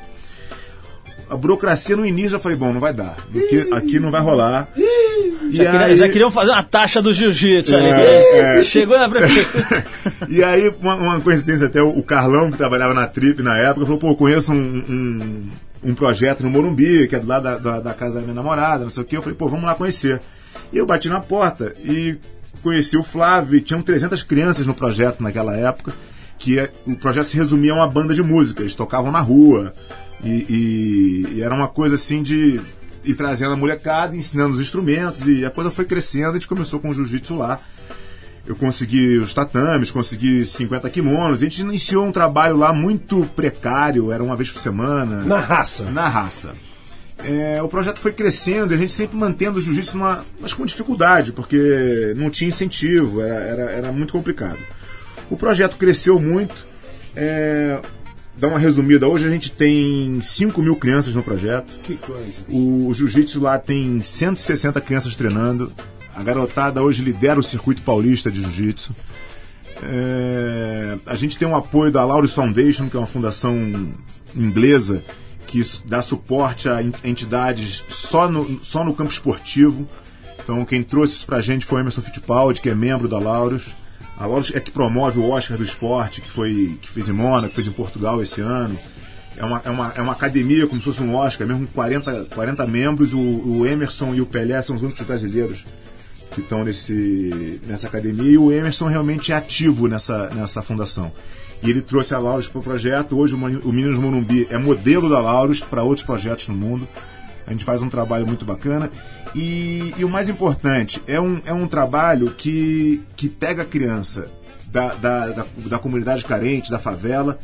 a burocracia no início eu falei, bom, não vai dar. Aqui, aqui não vai rolar. E Já, queria- aí- já queriam fazer uma taxa do jiu-jitsu. É, é. Chegou na prefeitura. E aí, uma, uma coincidência, até o Carlão, que trabalhava na Trip na época, falou, pô, eu conheço um, um, um projeto no Morumbi, que é do lado da, da, da casa da minha namorada, não sei o quê. Eu falei, pô, vamos lá conhecer. E eu bati na porta e conheci o Flávio, e tinham 300 crianças no projeto naquela época, que é- o projeto se resumia a uma banda de música, eles tocavam na rua, e, e- e era uma coisa assim de ir trazendo a molecada, ensinando os instrumentos, e a coisa foi crescendo, a gente começou com o jiu-jitsu lá. Eu consegui os tatames, consegui 50 kimonos. A gente iniciou um trabalho lá muito precário, era uma vez por semana. Na raça. Na raça. É, o projeto foi crescendo e a gente sempre mantendo o jiu-jitsu, numa- mas com dificuldade, porque não tinha incentivo, era, era, era muito complicado. O projeto cresceu muito. É, dá uma resumida, hoje a gente tem 5 mil crianças no projeto. Que coisa. O, jiu-jitsu lá tem 160 crianças treinando. A garotada hoje lidera o circuito paulista de jiu-jitsu. É, a gente tem um apoio da Laureus Foundation, que é uma fundação inglesa que dá suporte a en- entidades só no, só no campo esportivo. Então, quem trouxe isso pra gente foi o Emerson Fittipaldi, que é membro da Laureus. A Laureus é que promove o Oscar do esporte, que, foi, que fez em Mônaco, que fez em Portugal esse ano. É uma, é, uma, é uma academia como se fosse um Oscar, mesmo com 40, 40 membros. O, o Emerson e o Pelé são os únicos brasileiros que estão nesse, nessa academia. E o Emerson realmente é ativo nessa, nessa fundação. E ele trouxe a Lauros para o projeto. Hoje o Meninos Morumbi é modelo da Lauros para outros projetos no mundo. A gente faz um trabalho muito bacana. E, e o mais importante, é um, é um trabalho que, que pega a criança da, da, da, da comunidade carente, da favela,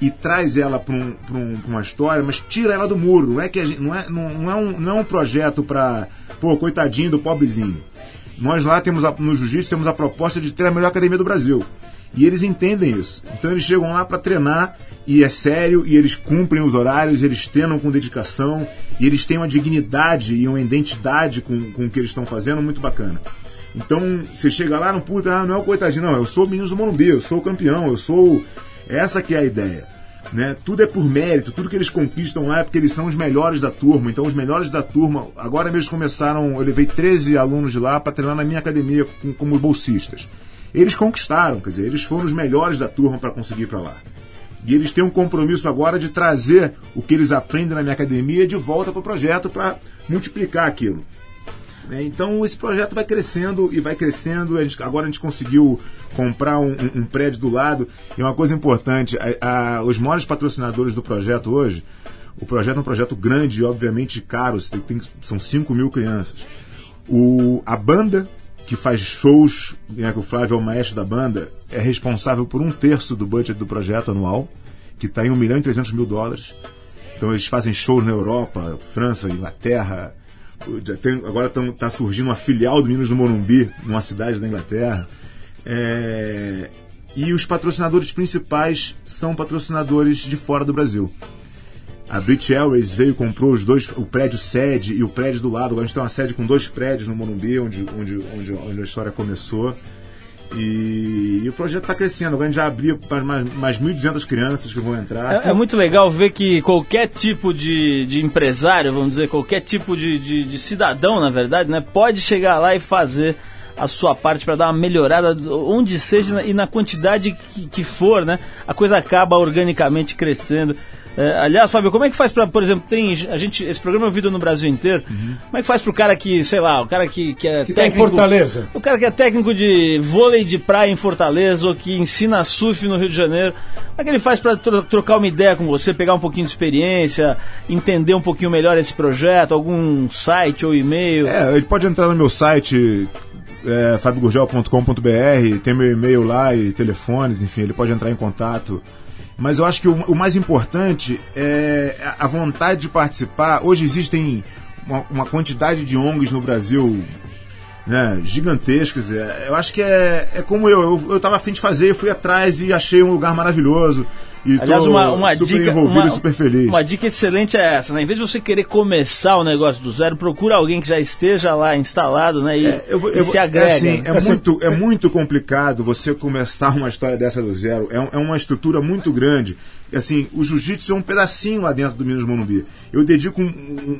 e traz ela para um, um, uma história, mas tira ela do muro. Não é, que gente, não é, não, não é, um, não é um projeto para, pô, coitadinho do pobrezinho. Nós lá temos a- no Jiu-Jitsu temos a proposta de ter a melhor academia do Brasil. E eles entendem isso. Então eles chegam lá para treinar e é sério e eles cumprem os horários, eles treinam com dedicação e eles têm uma dignidade e uma identidade com, com o que eles estão fazendo muito bacana. Então você chega lá, não puta, ah, não é o coitadinho, não, eu sou o menino do Morumbi, eu sou o campeão, eu sou. Essa que é a ideia. Né? Tudo é por mérito, tudo que eles conquistam lá é porque eles são os melhores da turma. Então, os melhores da turma, agora mesmo começaram. Eu levei 13 alunos de lá para treinar na minha academia com- como bolsistas. Eles conquistaram, quer dizer, eles foram os melhores da turma para conseguir ir para lá. E eles têm um compromisso agora de trazer o que eles aprendem na minha academia de volta para o projeto para multiplicar aquilo. né? Então esse projeto vai crescendo e vai crescendo. A gente- agora a gente conseguiu comprar um, um- um prédio do lado. E uma coisa importante: a- a- os maiores patrocinadores do projeto hoje. O projeto é um projeto grande e obviamente caro. Você tem- são 5 mil crianças. O, a banda que faz shows, né, que o Flávio é o maestro da banda, é responsável por um terço do budget do projeto anual, que está em 1 milhão e 300 mil dólares. Então eles fazem shows na Europa, França, Inglaterra. Tem- agora está surgindo uma filial do Minas do Morumbi, numa cidade da Inglaterra. É, e os patrocinadores principais são patrocinadores de fora do Brasil. A British Airways veio e comprou os dois, o prédio sede e o prédio do lado. Agora a gente tem uma sede com dois prédios no Morumbi, onde, onde, onde, onde a história começou. E, e o projeto está crescendo. Agora a gente já abriu para mais, mais 1.200 crianças que vão entrar. É, é muito legal ver que qualquer tipo de, de empresário, vamos dizer, qualquer tipo de, de, de cidadão, na verdade, né, pode chegar lá e fazer a sua parte para dar uma melhorada onde seja e na quantidade que, que for, né? A coisa acaba organicamente crescendo. É, aliás, Fábio, como é que faz para, por exemplo, tem a gente esse programa é ouvido no Brasil inteiro. Como é que faz pro cara que, sei lá, o cara que, que é Que tá em técnico Fortaleza. o cara que é técnico de vôlei de praia em Fortaleza ou que ensina surf no Rio de Janeiro, como é que ele faz para trocar uma ideia com você, pegar um pouquinho de experiência, entender um pouquinho melhor esse projeto, algum site ou e-mail? É, ele pode entrar no meu site, é, fabigurgel.com.br, tem meu e-mail lá e telefones, enfim, ele pode entrar em contato. Mas eu acho que o, o mais importante é a vontade de participar. Hoje existem uma, uma quantidade de ONGs no Brasil né, gigantescas. É, eu acho que é, é como eu. Eu, eu tava afim de fazer, fui atrás e achei um lugar maravilhoso. E Aliás, uma, uma super dica. envolvido Uma, e super feliz. uma dica excelente é essa, né? Em vez de você querer começar o negócio do zero, procura alguém que já esteja lá instalado, né? E, É, eu e eu vou- se agrega. É, assim, é, muito, é muito complicado você começar uma história dessa do zero. É, é uma estrutura muito grande. E, Assim, o jiu-jitsu é um pedacinho lá dentro do Minas Morumbi. Eu dedico um-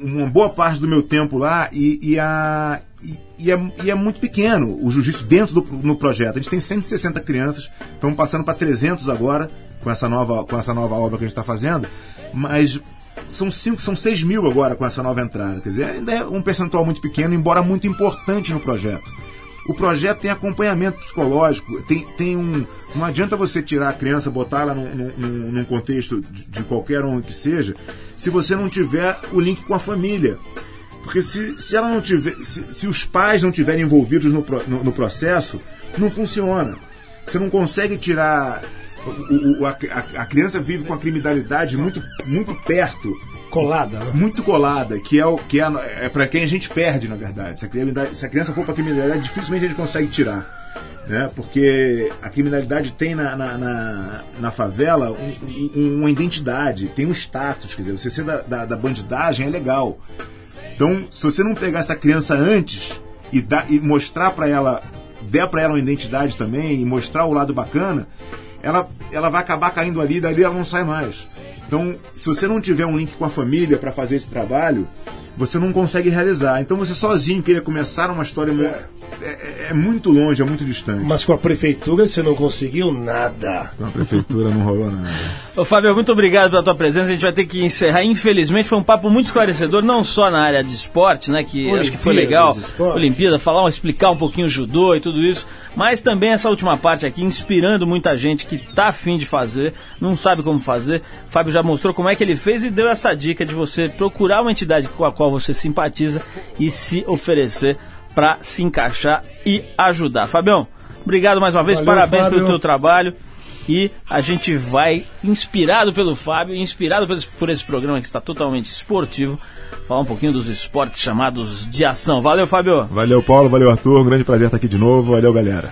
um- uma boa parte do meu tempo lá e, e a, e, e é, e é muito pequeno o jiu-jitsu dentro do no projeto. A gente tem 160 crianças, estamos passando para 300 agora com essa nova, com essa nova obra que a gente está fazendo. Mas são cinco, são 6 mil agora com essa nova entrada. Quer dizer, ainda é um percentual muito pequeno, embora muito importante no projeto. O projeto tem acompanhamento psicológico, tem, tem um. Não adianta você tirar a criança, botar ela num, num- num contexto de, de qualquer um que seja, se você não tiver o link com a família. Porque se, se ela não tiver. Se, se os pais não estiverem envolvidos no, no, no processo, não funciona. Você não consegue tirar. O- o- a, a- a criança vive com a criminalidade muito, muito perto Colada, né? muito colada, que é o que é, é para quem a gente perde, na verdade. Se a, se a criança for para criminalidade, dificilmente a gente consegue tirar. Né? Porque a criminalidade tem na, na, na, na favela um- um- uma identidade, tem um status. Quer dizer, você ser da, da, da bandidagem é legal. Então, se você não pegar essa criança antes e, dar, e mostrar para ela, der para ela uma identidade também e mostrar o lado bacana, ela, ela vai acabar caindo ali e dali ela não sai mais. Então, se você não tiver um link com a família para fazer esse trabalho, você não consegue realizar. Então, você sozinho querer começar uma história mu- é, é- é muito longe, é muito distante. Mas com a prefeitura você não conseguiu nada. Com a prefeitura não rolou nada. Ô, Fábio, muito obrigado pela tua presença. A gente vai ter que encerrar. Infelizmente, foi um papo muito esclarecedor, não só na área de esporte, né? Que acho que foi legal. Olimpíada, falar, explicar um pouquinho o judô e tudo isso. Mas também essa última parte aqui, inspirando muita gente que tá afim de fazer, não sabe como fazer. O Fábio já mostrou como é que ele fez e deu essa dica de você procurar uma entidade com a qual você simpatiza e se oferecer para se encaixar e ajudar. Fabião, obrigado mais uma vez, Valeu, parabéns pelo Fábio. teu trabalho. E a gente vai, inspirado pelo Fábio, inspirado por esse, por esse programa que está totalmente esportivo, falar um pouquinho dos esportes chamados de ação. Valeu, Fábio! Valeu, Paulo, valeu, Arthur. Um grande prazer estar aqui de novo. Valeu, galera.